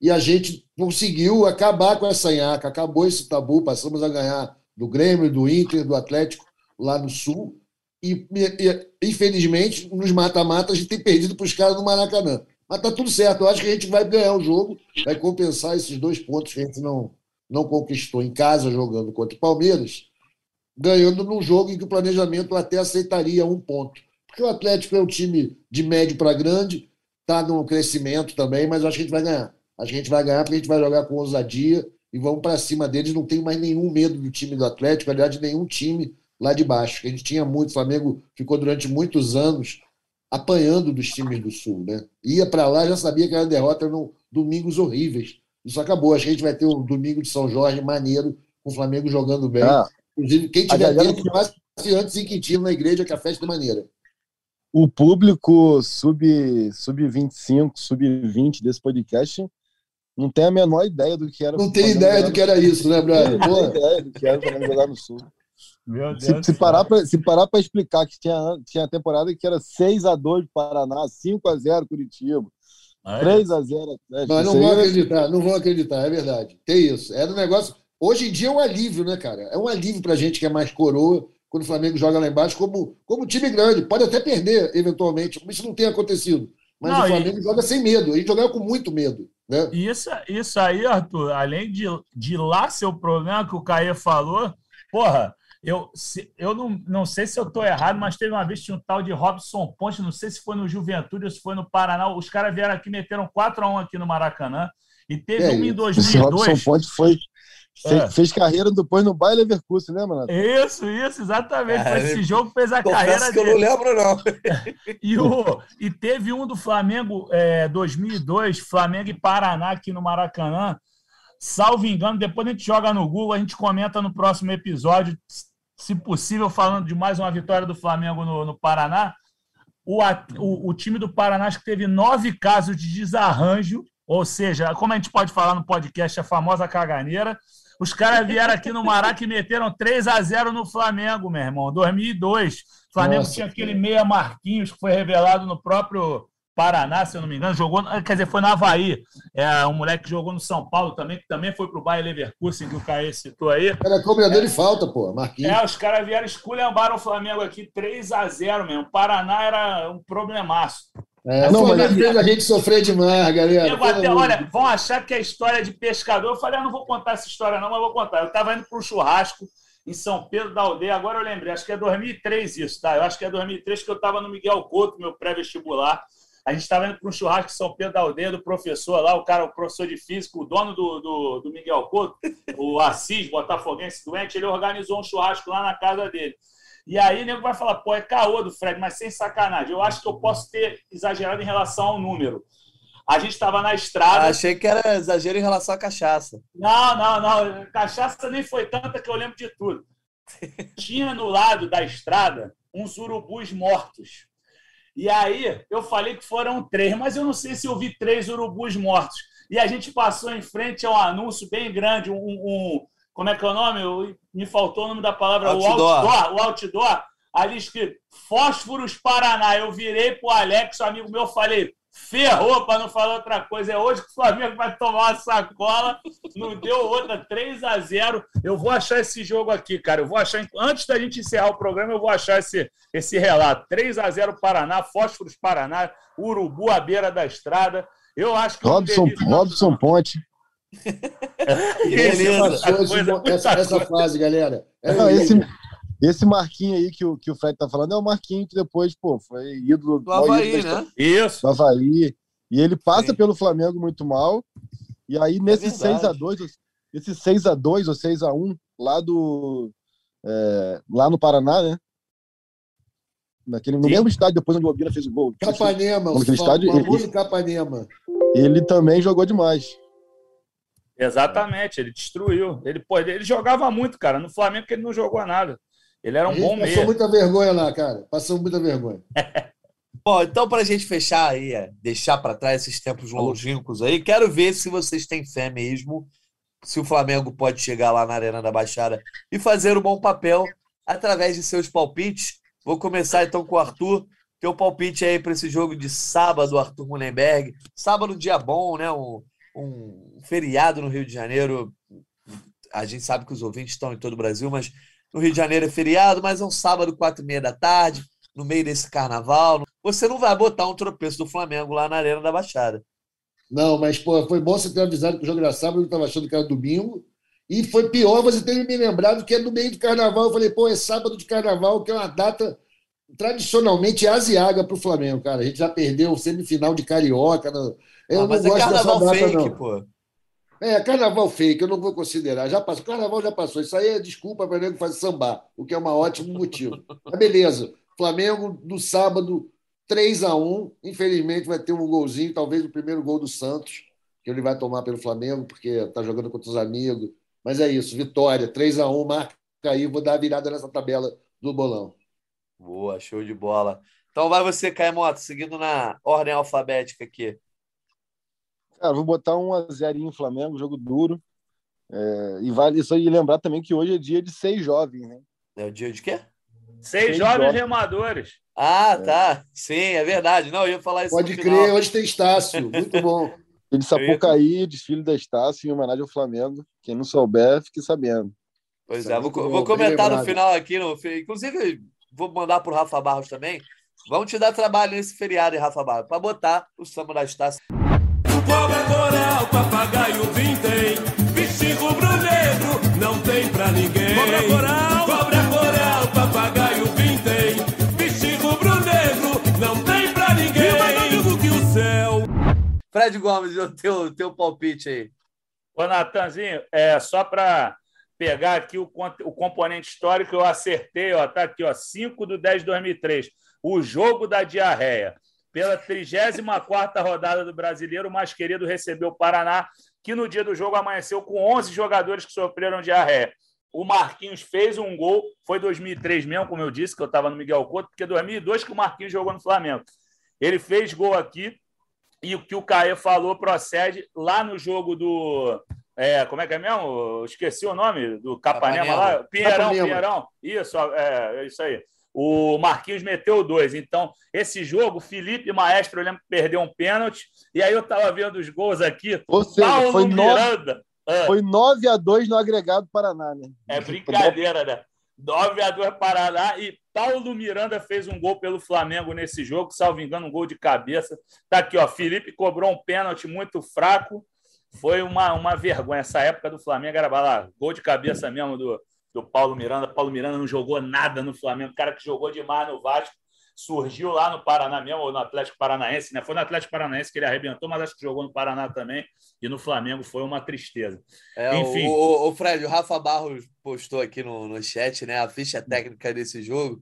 Speaker 3: E a gente conseguiu acabar com essa nhaca, acabou esse tabu, passamos a ganhar do Grêmio, do Inter, do Atlético lá no Sul. E, e, infelizmente, nos mata-mata, a gente tem perdido para os caras no Maracanã. Mas tá tudo certo. Eu acho que a gente vai ganhar o jogo, vai compensar esses dois pontos que a gente não, não conquistou em casa jogando contra o Palmeiras, ganhando num jogo em que o planejamento até aceitaria um ponto. Porque o Atlético é um time de médio para grande, está num crescimento também, mas eu acho que a gente vai ganhar. A gente vai ganhar porque a gente vai jogar com ousadia e vamos para cima deles. Não tem mais nenhum medo do time do Atlético, aliás, de nenhum time lá de baixo. A gente tinha muito, o Flamengo ficou durante muitos anos apanhando dos times do Sul, né? Ia para lá, já sabia que era derrota no domingos horríveis. Isso acabou. Acho que a gente vai ter um domingo de São Jorge maneiro, com o Flamengo jogando bem.
Speaker 5: Ah,
Speaker 3: Inclusive, quem tiver
Speaker 5: galera
Speaker 3: tempo, passe antes em Quintino na igreja, que a festa é maneira.
Speaker 5: o público sub, sub 25, sub 20 desse podcast não tem a menor ideia do que era.
Speaker 3: Não
Speaker 5: o
Speaker 3: tem
Speaker 5: Flamengo
Speaker 3: ideia do que era isso, né, brother?
Speaker 5: Não tem ideia do que era Flamengo jogar no Sul.
Speaker 4: Meu Deus.
Speaker 5: Se,
Speaker 4: do
Speaker 5: se parar pra, se parar para explicar que tinha, tinha temporada que era 6x2 Paraná, 5x0 Curitiba,
Speaker 4: É.
Speaker 5: 3x0 Atlético.
Speaker 3: Mas não
Speaker 5: aí é-
Speaker 3: acreditar, não vão acreditar, é verdade. Tem isso. Era um negócio. Hoje em dia é um alívio, né, cara? É um alívio pra gente que é mais coroa, quando o Flamengo joga lá embaixo, como, como time grande. Pode até perder, eventualmente. Isso não tem acontecido. Mas
Speaker 4: Não,
Speaker 3: o
Speaker 4: e-
Speaker 3: Flamengo joga sem medo. A gente jogava com muito medo. Né?
Speaker 4: Isso, isso aí, Arthur, além de, de lá ser o problema que o Caê falou, porra, eu, se- eu não, não sei se eu estou errado, mas teve uma vez que tinha um tal de Robson Ponte, não sei se foi no Juventude ou se foi no Paraná. Os caras vieram aqui, meteram 4x1 aqui no Maracanã. E teve
Speaker 3: É
Speaker 4: uma em
Speaker 3: isso.
Speaker 5: Esse Robson
Speaker 4: 2002.
Speaker 5: Ponte foi. Fe-
Speaker 4: É.
Speaker 5: Fez carreira depois no Bayer Leverkusen, né, mano?
Speaker 4: Isso, isso, exatamente.
Speaker 2: É,
Speaker 4: esse jogo fez a
Speaker 2: Confesso
Speaker 4: carreira
Speaker 2: que eu
Speaker 4: dele.
Speaker 2: não lembro, não.
Speaker 4: E, o, e teve um do Flamengo é, 2002, Flamengo e Paraná aqui no Maracanã. Salvo engano, depois a gente joga no Google, a gente comenta no próximo episódio, se possível, falando de mais uma vitória do Flamengo no, no Paraná. O, o, o time do Paraná acho que teve nove casos de desarranjo, ou seja, como a gente pode falar no podcast, a famosa caganeira. Os caras vieram aqui no Maraca e meteram 3 a 0 no Flamengo, meu irmão, 2002. O Flamengo
Speaker 3: Nossa,
Speaker 4: tinha aquele meia Marquinhos que foi revelado no próprio Paraná, se eu não me engano, jogou, quer dizer, foi no Havaí. É um moleque que jogou no São Paulo também, que também foi pro Bayer Leverkusen, que o Caê citou aí.
Speaker 3: Era cobrador de falta, pô. Marquinhos.
Speaker 4: É, os caras vieram esculhambaram o Flamengo aqui 3 a 0 mesmo. O Paraná era um problemaço.
Speaker 3: É,
Speaker 5: Não, mas-
Speaker 3: fez a gente sofrer demais, galera.
Speaker 4: Até, olha, vão achar que é história de pescador. Eu falei, ah, não vou contar essa história, não, mas vou contar. Eu estava indo para um churrasco em São Pedro da Aldeia. Agora eu lembrei, acho que é 2003 isso, tá? Eu acho que é 2003 que eu estava no Miguel Couto, meu pré-vestibular. A gente estava indo para um churrasco em São Pedro da Aldeia do professor lá, o cara, o professor de física, o dono do, do, do Miguel Couto, o Assis, botafoguense doente, ele organizou um churrasco lá na casa dele. E aí o nego vai falar, pô, é caô do Fred, mas sem sacanagem. Eu acho que eu posso ter exagerado em relação ao número. A gente estava na estrada.
Speaker 2: Ah, achei que era exagero em relação à cachaça.
Speaker 4: Não, não, não. Cachaça nem foi tanta que eu lembro de tudo. Tinha no lado da estrada uns urubus mortos. E aí eu falei que foram três, mas eu não sei se eu vi três urubus mortos. E a gente passou em frente a um anúncio bem grande, um, um como é que é o nome? Me faltou o nome da palavra, outdoor. o outdoor, o outdoor, ali escrito Fósforos Paraná. Eu virei pro Alex, um amigo meu, falei, ferrou para não falar outra coisa. É hoje que o Flamengo vai tomar uma sacola. Não deu outra, 3 a 0 Eu vou achar esse jogo aqui, cara. Eu vou achar, antes da gente encerrar o programa, eu vou achar esse, esse relato. 3 a 0 Paraná, Fósforos Paraná, Urubu à beira da estrada. Eu acho que.
Speaker 5: Robson, Robson Ponte.
Speaker 3: Beleza. Essa, essa fase, galera.
Speaker 5: É não, esse, esse Marquinho aí que o, que o Fred tá falando é o Marquinho que depois, pô, foi ídolo
Speaker 2: do Havaí, né?
Speaker 4: Isso.
Speaker 5: Do Havaí. E ele passa Sim. pelo Flamengo muito mal. E aí, nesse é 6x2, esse 6x2 ou 6x1 lá do. É, lá no Paraná, né? Naquele, no mesmo estádio, depois onde o Obina fez o gol.
Speaker 3: Capanema, o estádio, ele, Capanema.
Speaker 5: Ele também jogou demais.
Speaker 4: Exatamente, ele destruiu. Ele, pô, ele jogava muito, cara. No Flamengo ele não jogou nada. Ele era um bom meio.
Speaker 3: Passou muita vergonha lá, cara. Passou muita vergonha.
Speaker 2: Bom, então, para a gente fechar aí, é, deixar para trás esses tempos longínquos aí, quero ver se vocês têm fé mesmo, se o Flamengo pode chegar lá na Arena da Baixada e fazer um bom papel através de seus palpites. Vou começar então com o Arthur. Teu palpite aí para esse jogo de sábado, Arthur Mullenberg. Sábado, dia bom, né? Um, um feriado no Rio de Janeiro. A gente sabe que os ouvintes estão em todo o Brasil, mas no Rio de Janeiro é feriado, mas é um sábado, quatro e meia da tarde, no meio desse carnaval. Você não vai botar um tropeço do Flamengo lá na Arena da Baixada.
Speaker 3: Não, mas pô, foi bom você ter avisado que o jogo era sábado, eu estava achando que era domingo. E foi pior você ter me lembrado que é no meio do carnaval. Eu falei, pô, é sábado de carnaval, que é uma data tradicionalmente asiaga para o Flamengo, cara. A gente já perdeu o semifinal de Carioca. Eu ah,
Speaker 2: mas não é gosto carnaval dessa data, fake, não. pô.
Speaker 3: É, carnaval fake, eu não vou considerar. Já passou. Carnaval já passou. Isso aí é desculpa para nego fazer sambar, o que é um ótimo motivo. Mas beleza. Flamengo no sábado, 3 a 1 Infelizmente vai ter um golzinho, talvez o primeiro gol do Santos, que ele vai tomar pelo Flamengo, porque está jogando contra os amigos. Mas é isso, vitória, 3 a 1 marca aí, vou dar a virada nessa tabela do bolão.
Speaker 2: Boa, show de bola. Então vai você, Caimoto, seguindo na ordem alfabética aqui.
Speaker 5: Cara, vou botar um a zero em Flamengo, jogo duro. É, e vale isso aí lembrar também que hoje é dia de seis jovens, né?
Speaker 2: É o dia de quê?
Speaker 4: Seis, seis jovens, jovens remadores.
Speaker 2: Ah, é. tá. Sim, é verdade. Não, eu ia falar isso
Speaker 3: Pode crer, hoje tem Estácio. Muito bom.
Speaker 5: Ele Sapucaí, desfile da Estácio em homenagem ao Flamengo. Quem não souber, fique sabendo.
Speaker 2: Pois é, vou, vou comentar no final aqui. No, inclusive, vou mandar para o Rafa Barros também. Vamos te dar trabalho nesse feriado, hein, Rafa Barros, para botar o samba da Estácio.
Speaker 8: Cobra coral, papagaio vintém, bicho rubro-negro, não tem pra ninguém. Cobra coral, cobra coral, papagaio vintém, bicho rubro-negro, não tem pra ninguém. Mais amigo que o céu.
Speaker 2: Fred Gomes, o teu, teu palpite aí.
Speaker 4: Ô, Natanzinho, é só para pegar aqui o, o componente histórico, eu acertei, ó, tá aqui, ó, 5 de 10 de 2003, o jogo da diarreia. Pela 34ª rodada do Brasileiro, o mais querido recebeu o Paraná, que no dia do jogo amanheceu com 11 jogadores que sofreram diarreia. O Marquinhos fez um gol, foi 2003 mesmo, como eu disse, que eu estava no Miguel Couto, porque 2002 que o Marquinhos jogou no Flamengo. Ele fez gol aqui e o que o Caê falou procede lá no jogo do. É, como é que é mesmo? esqueci o nome do Capanema, Capanema. lá. Pinheirão, Capanema. Pinheirão. Isso, é, é isso aí o Marquinhos meteu dois. Então, esse jogo, Felipe Maestro, eu lembro que perdeu um pênalti. E aí eu estava vendo os gols aqui.
Speaker 5: Ou seja, Paulo foi Miranda. Nove, foi 9 a 2 no agregado Paraná, né?
Speaker 4: É brincadeira, né? 9 a 2 Paraná e Paulo Miranda fez um gol pelo Flamengo nesse jogo, salvo engano, um gol de cabeça. Tá aqui, ó. Felipe cobrou um pênalti muito fraco. Foi uma, uma vergonha. Essa época do Flamengo era lá, gol de cabeça mesmo do, do Paulo Miranda. Paulo Miranda não jogou nada no Flamengo, o cara que jogou demais no Vasco, surgiu lá no Paraná mesmo, ou no Atlético Paranaense, né? Foi no Atlético Paranaense que ele arrebentou, mas acho que jogou no Paraná também, e no Flamengo foi uma tristeza.
Speaker 2: É, Enfim. O, o, Fred, o Rafa Barros postou aqui no, no chat, né? A ficha técnica desse jogo.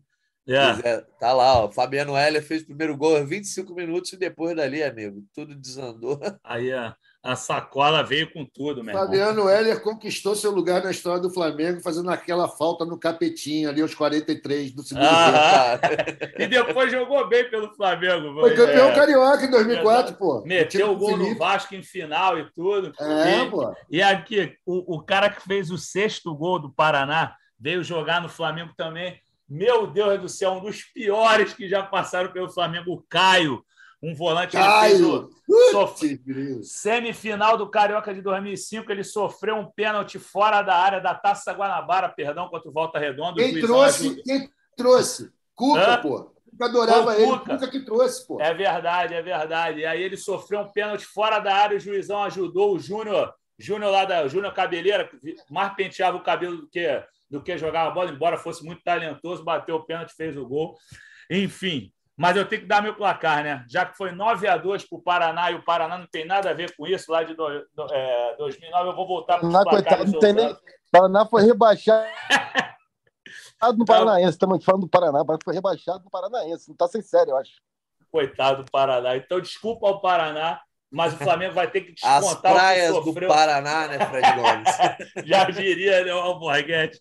Speaker 2: É. Tá lá, ó. Fabiano Heller fez o primeiro gol 25 minutos e depois dali, amigo, tudo desandou.
Speaker 4: Aí a, a sacola veio com tudo, meu
Speaker 3: Fabiano irmão. Heller conquistou seu lugar na história do Flamengo fazendo aquela falta no capetinho ali aos 43 do segundo ah,
Speaker 4: E depois jogou bem pelo Flamengo.
Speaker 3: Foi campeão é. carioca em 2004, pô.
Speaker 4: Meteu o gol no Vasco em final e tudo.
Speaker 3: É,
Speaker 4: e,
Speaker 3: pô.
Speaker 4: E aqui, o, o cara que fez o sexto gol do Paraná veio jogar no Flamengo também meu Deus do céu, um dos piores que já passaram pelo Flamengo, o Caio, um volante.
Speaker 3: Caio!
Speaker 4: Sofre... Semifinal do Carioca de 2005, ele sofreu um pênalti fora da área da Taça Guanabara, perdão, contra o Volta Redonda.
Speaker 3: Quem trouxe? Quem trouxe? Cuca, Hã? pô. Eu adorava ele, Cuca. Cuca que trouxe, pô.
Speaker 4: É verdade, é verdade. E aí ele sofreu um pênalti fora da área, o juizão ajudou o Júnior, Júnior lá da Júnior Cabeleira, mais penteava o cabelo do que do que jogar a bola, embora fosse muito talentoso, bateu o pênalti, fez o gol. Enfim, mas eu tenho que dar meu placar, né? Já que foi 9 a 2 para o Paraná e o Paraná não tem nada a ver com isso, lá de do, do, é, 2009, eu vou voltar para o
Speaker 5: placar. Não tem nem... Paraná foi rebaixado no Paranaense. Estamos falando do Paraná, mas foi rebaixado no Paranaense. Não está sem sério, eu acho.
Speaker 4: Coitado do Paraná. Então, desculpa ao Paraná, mas o Flamengo vai ter que
Speaker 2: descontar As praias do Paraná, né, Fred Gomes?
Speaker 4: Já diria né, o Alborguete.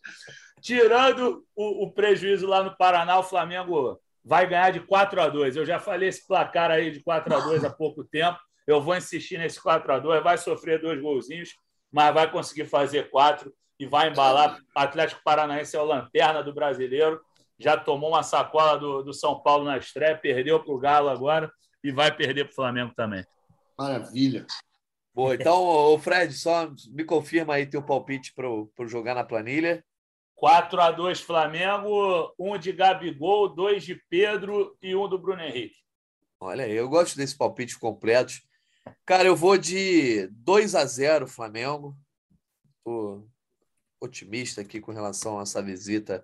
Speaker 4: Tirando o, o, prejuízo lá no Paraná, o Flamengo vai ganhar de 4 a 2 Eu já falei esse placar aí de 4 a 2 há pouco tempo. Eu vou insistir nesse 4 a 2 Vai sofrer dois golzinhos, mas vai conseguir fazer quatro e vai embalar. Atlético Paranaense é o lanterna do brasileiro. Já tomou uma sacola do, do São Paulo na estreia, perdeu para o Galo agora e vai perder para o Flamengo também.
Speaker 3: Maravilha.
Speaker 2: Boa, então, o Fred, só me confirma aí teu palpite para jogar na planilha.
Speaker 4: 4 a 2 Flamengo, um de Gabigol, dois de Pedro e um do Bruno Henrique.
Speaker 2: Olha, eu gosto desse palpite completo. Cara, eu vou de 2 a 0 Flamengo. Tô otimista aqui com relação a essa visita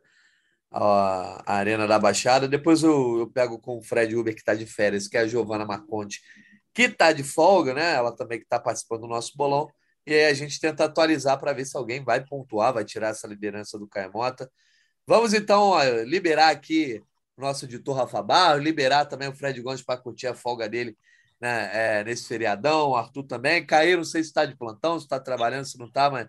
Speaker 2: à Arena da Baixada. Depois eu, eu pego com o Fred Uber, que está de férias, que é a Giovana Marconte, que está de folga, né? Ela também que está participando do nosso bolão. E aí a gente tenta atualizar para ver se alguém vai pontuar, vai tirar essa liderança do Caemota. Vamos então liberar aqui nosso editor Rafa Barro, liberar também o Fred Gomes para curtir a folga dele né, é, nesse feriadão, o Arthur também. Cair, não sei se está de plantão, se está trabalhando, se não está, mas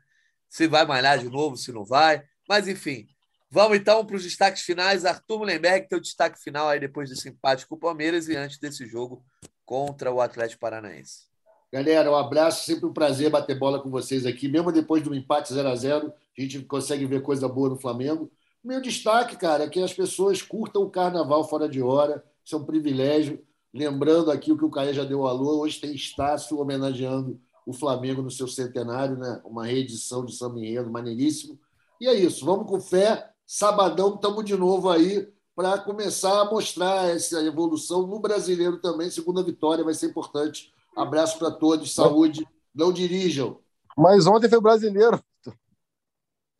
Speaker 2: se vai malhar de novo, se não vai. Mas enfim, vamos então para os destaques finais. Arthur Mullenberg, teu destaque final aí depois desse empate com o Palmeiras e antes desse jogo contra o Atlético Paranaense.
Speaker 3: Galera, um abraço, sempre um prazer bater bola com vocês aqui, mesmo depois do empate 0 a 0 a gente consegue ver coisa boa no Flamengo. Meu destaque, cara, é que as pessoas curtam o carnaval fora de hora, isso é um privilégio. Lembrando aqui o que o Caio já deu alô, hoje tem Estácio homenageando o Flamengo no seu centenário, né? uma reedição de São Enredo, maneiríssimo. E é isso, vamos com fé. Sabadão, estamos de novo aí para começar a mostrar essa evolução no brasileiro também. Segunda vitória vai ser importante. Abraço para todos, saúde. Não dirijam.
Speaker 5: Mas ontem foi brasileiro.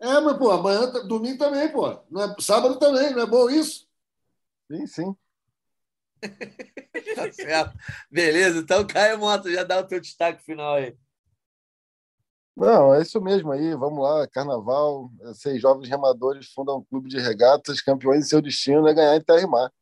Speaker 3: É, mas, pô, amanhã, domingo também, pô. Não é, sábado também, não é bom isso?
Speaker 5: Sim, sim.
Speaker 2: tá certo. Beleza, então, Caio Moto, já dá o teu destaque final aí.
Speaker 5: Não, é isso mesmo aí. Vamos lá, carnaval. Seis jovens remadores fundam um clube de regatas, campeões em seu destino é ganhar em terra e mar.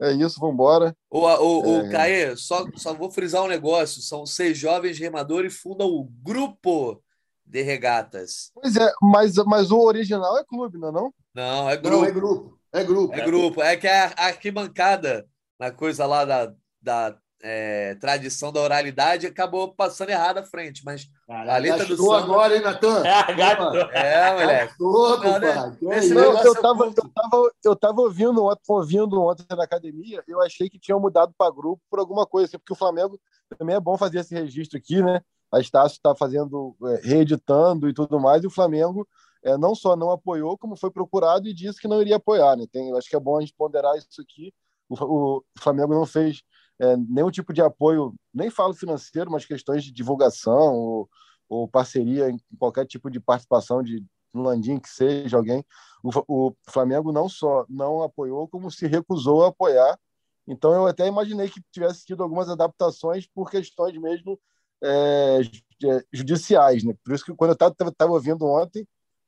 Speaker 5: É isso, vamos embora.
Speaker 2: O, o, é... o Caê, só, só vou frisar um negócio: são seis jovens remadores fundam o grupo de regatas.
Speaker 5: Pois é, mas, mas o original é clube, não é? Não,
Speaker 2: não é grupo. Não,
Speaker 3: é grupo. É grupo.
Speaker 2: É grupo. É que é a arquibancada na coisa lá da, da é, tradição da oralidade acabou passando errado à frente, mas
Speaker 3: a letra do samba... agora, hein, Natan?
Speaker 2: É, é, moleque.
Speaker 3: Não, né?
Speaker 5: não, eu, tava, eu, tava, eu tava ouvindo, ouvindo ontem na academia, eu achei que tinham mudado para grupo por alguma coisa, assim, porque o Flamengo também é bom fazer esse registro aqui, né? A Estácio está fazendo, é, reeditando e tudo mais, e o Flamengo é, não só não apoiou, como foi procurado e disse que não iria apoiar, né? Tem, acho que é bom a gente ponderar isso aqui. O, o Flamengo não fez é, nenhum tipo de apoio, nem falo financeiro, mas questões de divulgação ou, ou parceria em qualquer tipo de participação de no Landim, que seja alguém. O, o Flamengo não só não apoiou, como se recusou a apoiar. Então eu até imaginei que tivesse tido algumas adaptações por questões mesmo é, judiciais, né? Por isso que quando eu estava ouvindo ontem,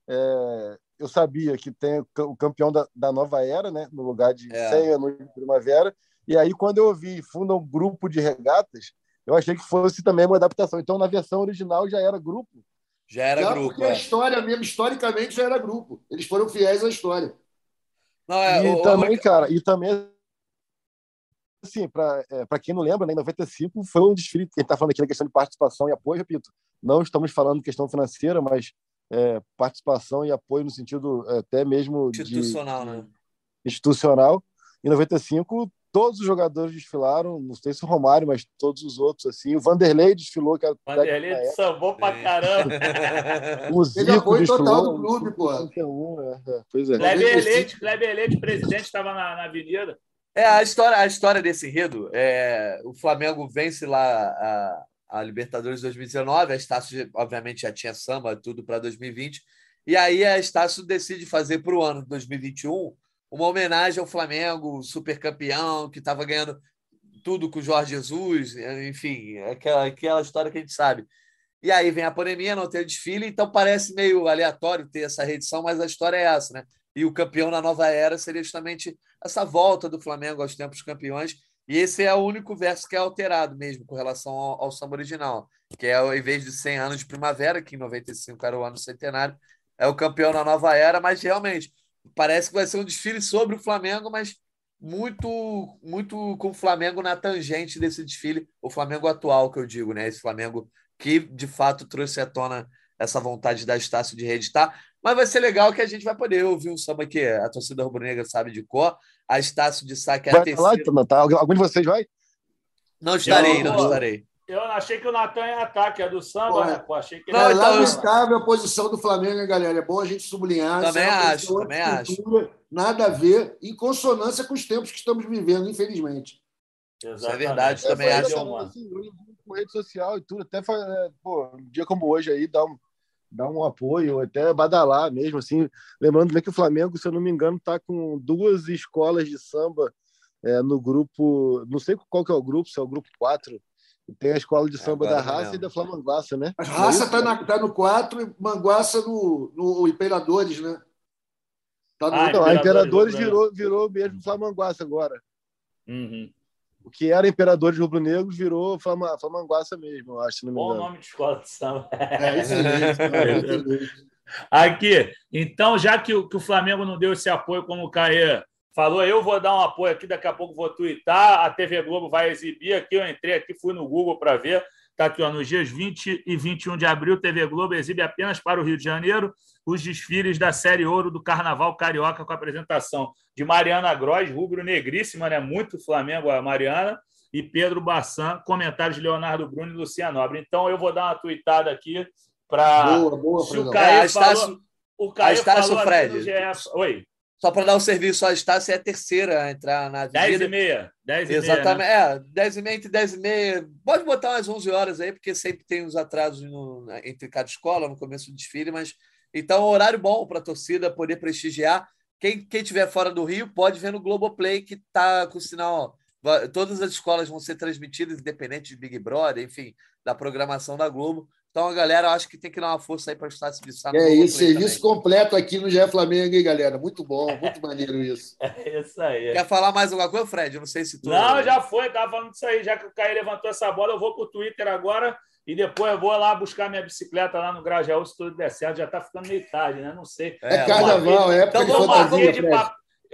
Speaker 5: é, eu sabia que tem o campeão da, da nova era, né? No lugar de é. 100 anos de primavera. E aí, quando eu ouvi funda um grupo de regatas, eu achei que fosse também uma adaptação. Então, na versão original já era grupo.
Speaker 2: Já era já grupo.
Speaker 3: Porque é. a história mesmo, historicamente, já era grupo. Eles foram fiéis à história.
Speaker 5: Não, é, e o, também, o... cara, e também assim, para é, quem não lembra, né, em 95 foi um desfile, ele está falando aqui na questão de participação e apoio, repito, não estamos falando de questão financeira, mas é, participação e apoio no sentido é, até mesmo
Speaker 2: institucional, de, né?
Speaker 5: Institucional. Em 95, todos os jogadores desfilaram, não sei se o Romário, mas todos os outros, assim. O Vanderlei desfilou. Que
Speaker 4: Vanderlei sambou pra caramba.
Speaker 5: o Zico
Speaker 3: Ele desfilou. total do clube, pô.
Speaker 5: É, é, pois é.
Speaker 4: Kleber Leite, Kleber Leite, presidente, estava na, na avenida.
Speaker 2: É, a história, a história desse enredo, é, o Flamengo vence lá a, a Libertadores 2019, a Estácio, obviamente, já tinha samba, tudo para 2020, e aí a Estácio decide fazer para o ano de 2021 uma homenagem ao Flamengo, super campeão, que estava ganhando tudo com o Jorge Jesus, enfim, aquela, aquela história que a gente sabe. E aí vem a pandemia, não tem o desfile, então parece meio aleatório ter essa reedição, mas a história é essa, né? E o campeão na nova era seria justamente essa volta do Flamengo aos tempos campeões. E esse é o único verso que é alterado mesmo com relação ao, ao samba original, que é, em vez de 100 anos de primavera, que em 95 era o ano centenário, é o campeão na nova era, mas realmente parece que vai ser um desfile sobre o Flamengo, mas muito muito com o Flamengo na tangente desse desfile, o Flamengo atual que eu digo, né? Esse Flamengo que de fato trouxe à tona essa vontade da Estácio de reeditar. Mas vai ser legal que a gente vai poder ouvir um samba que a torcida rubro-negra sabe de cor. A Estácio de Sá, que é a vai terceira.
Speaker 5: Lá, tá? Algum de vocês vai?
Speaker 2: Não estarei, eu, não estarei.
Speaker 4: Eu achei que o Natan ia ataque, é do samba, né? Pô, achei que
Speaker 3: não, é então, lamentável a posição do Flamengo, hein, galera? É bom a gente sublinhar.
Speaker 2: Também acho, também acho.
Speaker 3: Nada a ver, em consonância com os tempos que estamos vivendo, infelizmente.
Speaker 2: Exatamente. Isso é verdade, é, também acho.
Speaker 5: Assim, com rede social e tudo, até é, pô, um dia como hoje aí, dá um, dá um apoio, até badalar mesmo, assim. Lembrando também que o Flamengo, se eu não me engano, está com duas escolas de samba é, no grupo, não sei qual que é o grupo, se é o grupo 4, tem a escola de samba da Raça e da Flamanguaça, né?
Speaker 3: A Raça está tá no 4 e Manguaça no, no Imperadores, né?
Speaker 5: Tá no... ah, não, a Imperadores virou, virou mesmo Flamanguaça agora.
Speaker 4: Uhum.
Speaker 5: O que era Imperadores Rubro-Negros virou Flama, Flamanguaça mesmo, eu acho. Não me
Speaker 4: Bom nome de escola de samba. É, isso mesmo. Aqui, então, já que o, que o Flamengo não deu esse apoio, como o Caê falou, eu vou dar um apoio aqui, daqui a pouco vou twittar, a TV Globo vai exibir aqui, eu entrei aqui, fui no Google para ver, está aqui, ó, nos dias 20 e 21 de abril, TV Globo exibe apenas para o Rio de Janeiro os desfiles da Série Ouro do Carnaval Carioca com a apresentação de Mariana Gross, rubro-negríssima, né? muito Flamengo a Mariana, e Pedro Bassan, comentários de Leonardo Bruno e Luciano Nobre. Então eu vou dar uma tweetada aqui para...
Speaker 3: Boa, boa,
Speaker 2: Se o Caio é, falou... O Caio falou
Speaker 3: Fred.
Speaker 2: Oi. Só para dar um serviço à Estácio, é a terceira a entrar na
Speaker 4: avenida. 10 e meia. 10
Speaker 2: e Exatamente. Meia, né? É, 10 e meia entre 10 e meia. Pode botar umas 11 horas aí, porque sempre tem uns atrasos no, entre cada escola, no começo do desfile, mas... Então, horário bom para a torcida poder prestigiar. Quem, quem tiver fora do Rio pode ver no Globoplay, que está com o sinal... Todas as escolas vão ser transmitidas, independente de Big Brother, enfim, da programação da Globo. Então, a galera, acho que tem que dar uma força aí para estar se
Speaker 3: Sá. É isso, serviço também. completo aqui no GE Flamengo, hein, galera? Muito bom, muito maneiro isso.
Speaker 4: É isso aí.
Speaker 2: Quer falar mais alguma coisa, Fred? Eu não sei se tu.
Speaker 4: Não, já foi, estava falando disso aí. Já que o Caio levantou essa bola, eu vou para o Twitter agora e depois eu vou lá buscar minha bicicleta lá no Grajaú, se tudo der certo. Já está ficando meio tarde, né? Não sei.
Speaker 3: É, é carnaval, é época então, de fantasia, de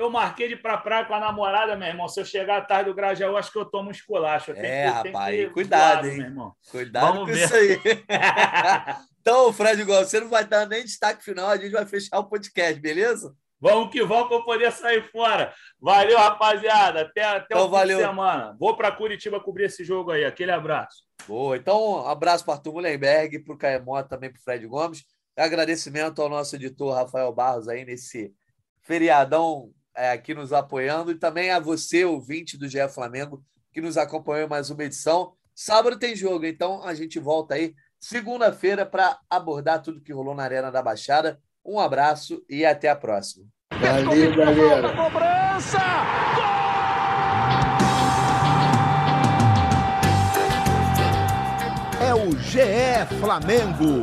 Speaker 4: eu marquei de ir pra praia com a namorada, meu irmão. Se eu chegar tarde do Grajaú, acho que eu tomo um esculacho.
Speaker 2: É, que, rapaz, cuidado, hein? Meu irmão. Cuidado Vamos com ver. isso aí. então, Fred Gomes, você não vai dar nem destaque final, a gente vai fechar o podcast, beleza?
Speaker 4: Vamos que vamos para eu poder sair fora. Valeu, rapaziada. Até, até então, o fim valeu. de semana. Vou para Curitiba cobrir esse jogo aí. Aquele abraço.
Speaker 2: Boa. Então, um abraço para Arthur Mullenberg, para o Caemota, também para o Fred Gomes. Agradecimento ao nosso editor Rafael Barros aí nesse feriadão é, aqui nos apoiando e também a você, ouvinte do GE Flamengo, que nos acompanhou em mais uma edição. Sábado tem jogo, então a gente volta aí segunda-feira para abordar tudo que rolou na Arena da Baixada. Um abraço e até a próxima.
Speaker 3: Valeu, galera.
Speaker 8: Cobrança! Gol!
Speaker 9: É o GE Flamengo.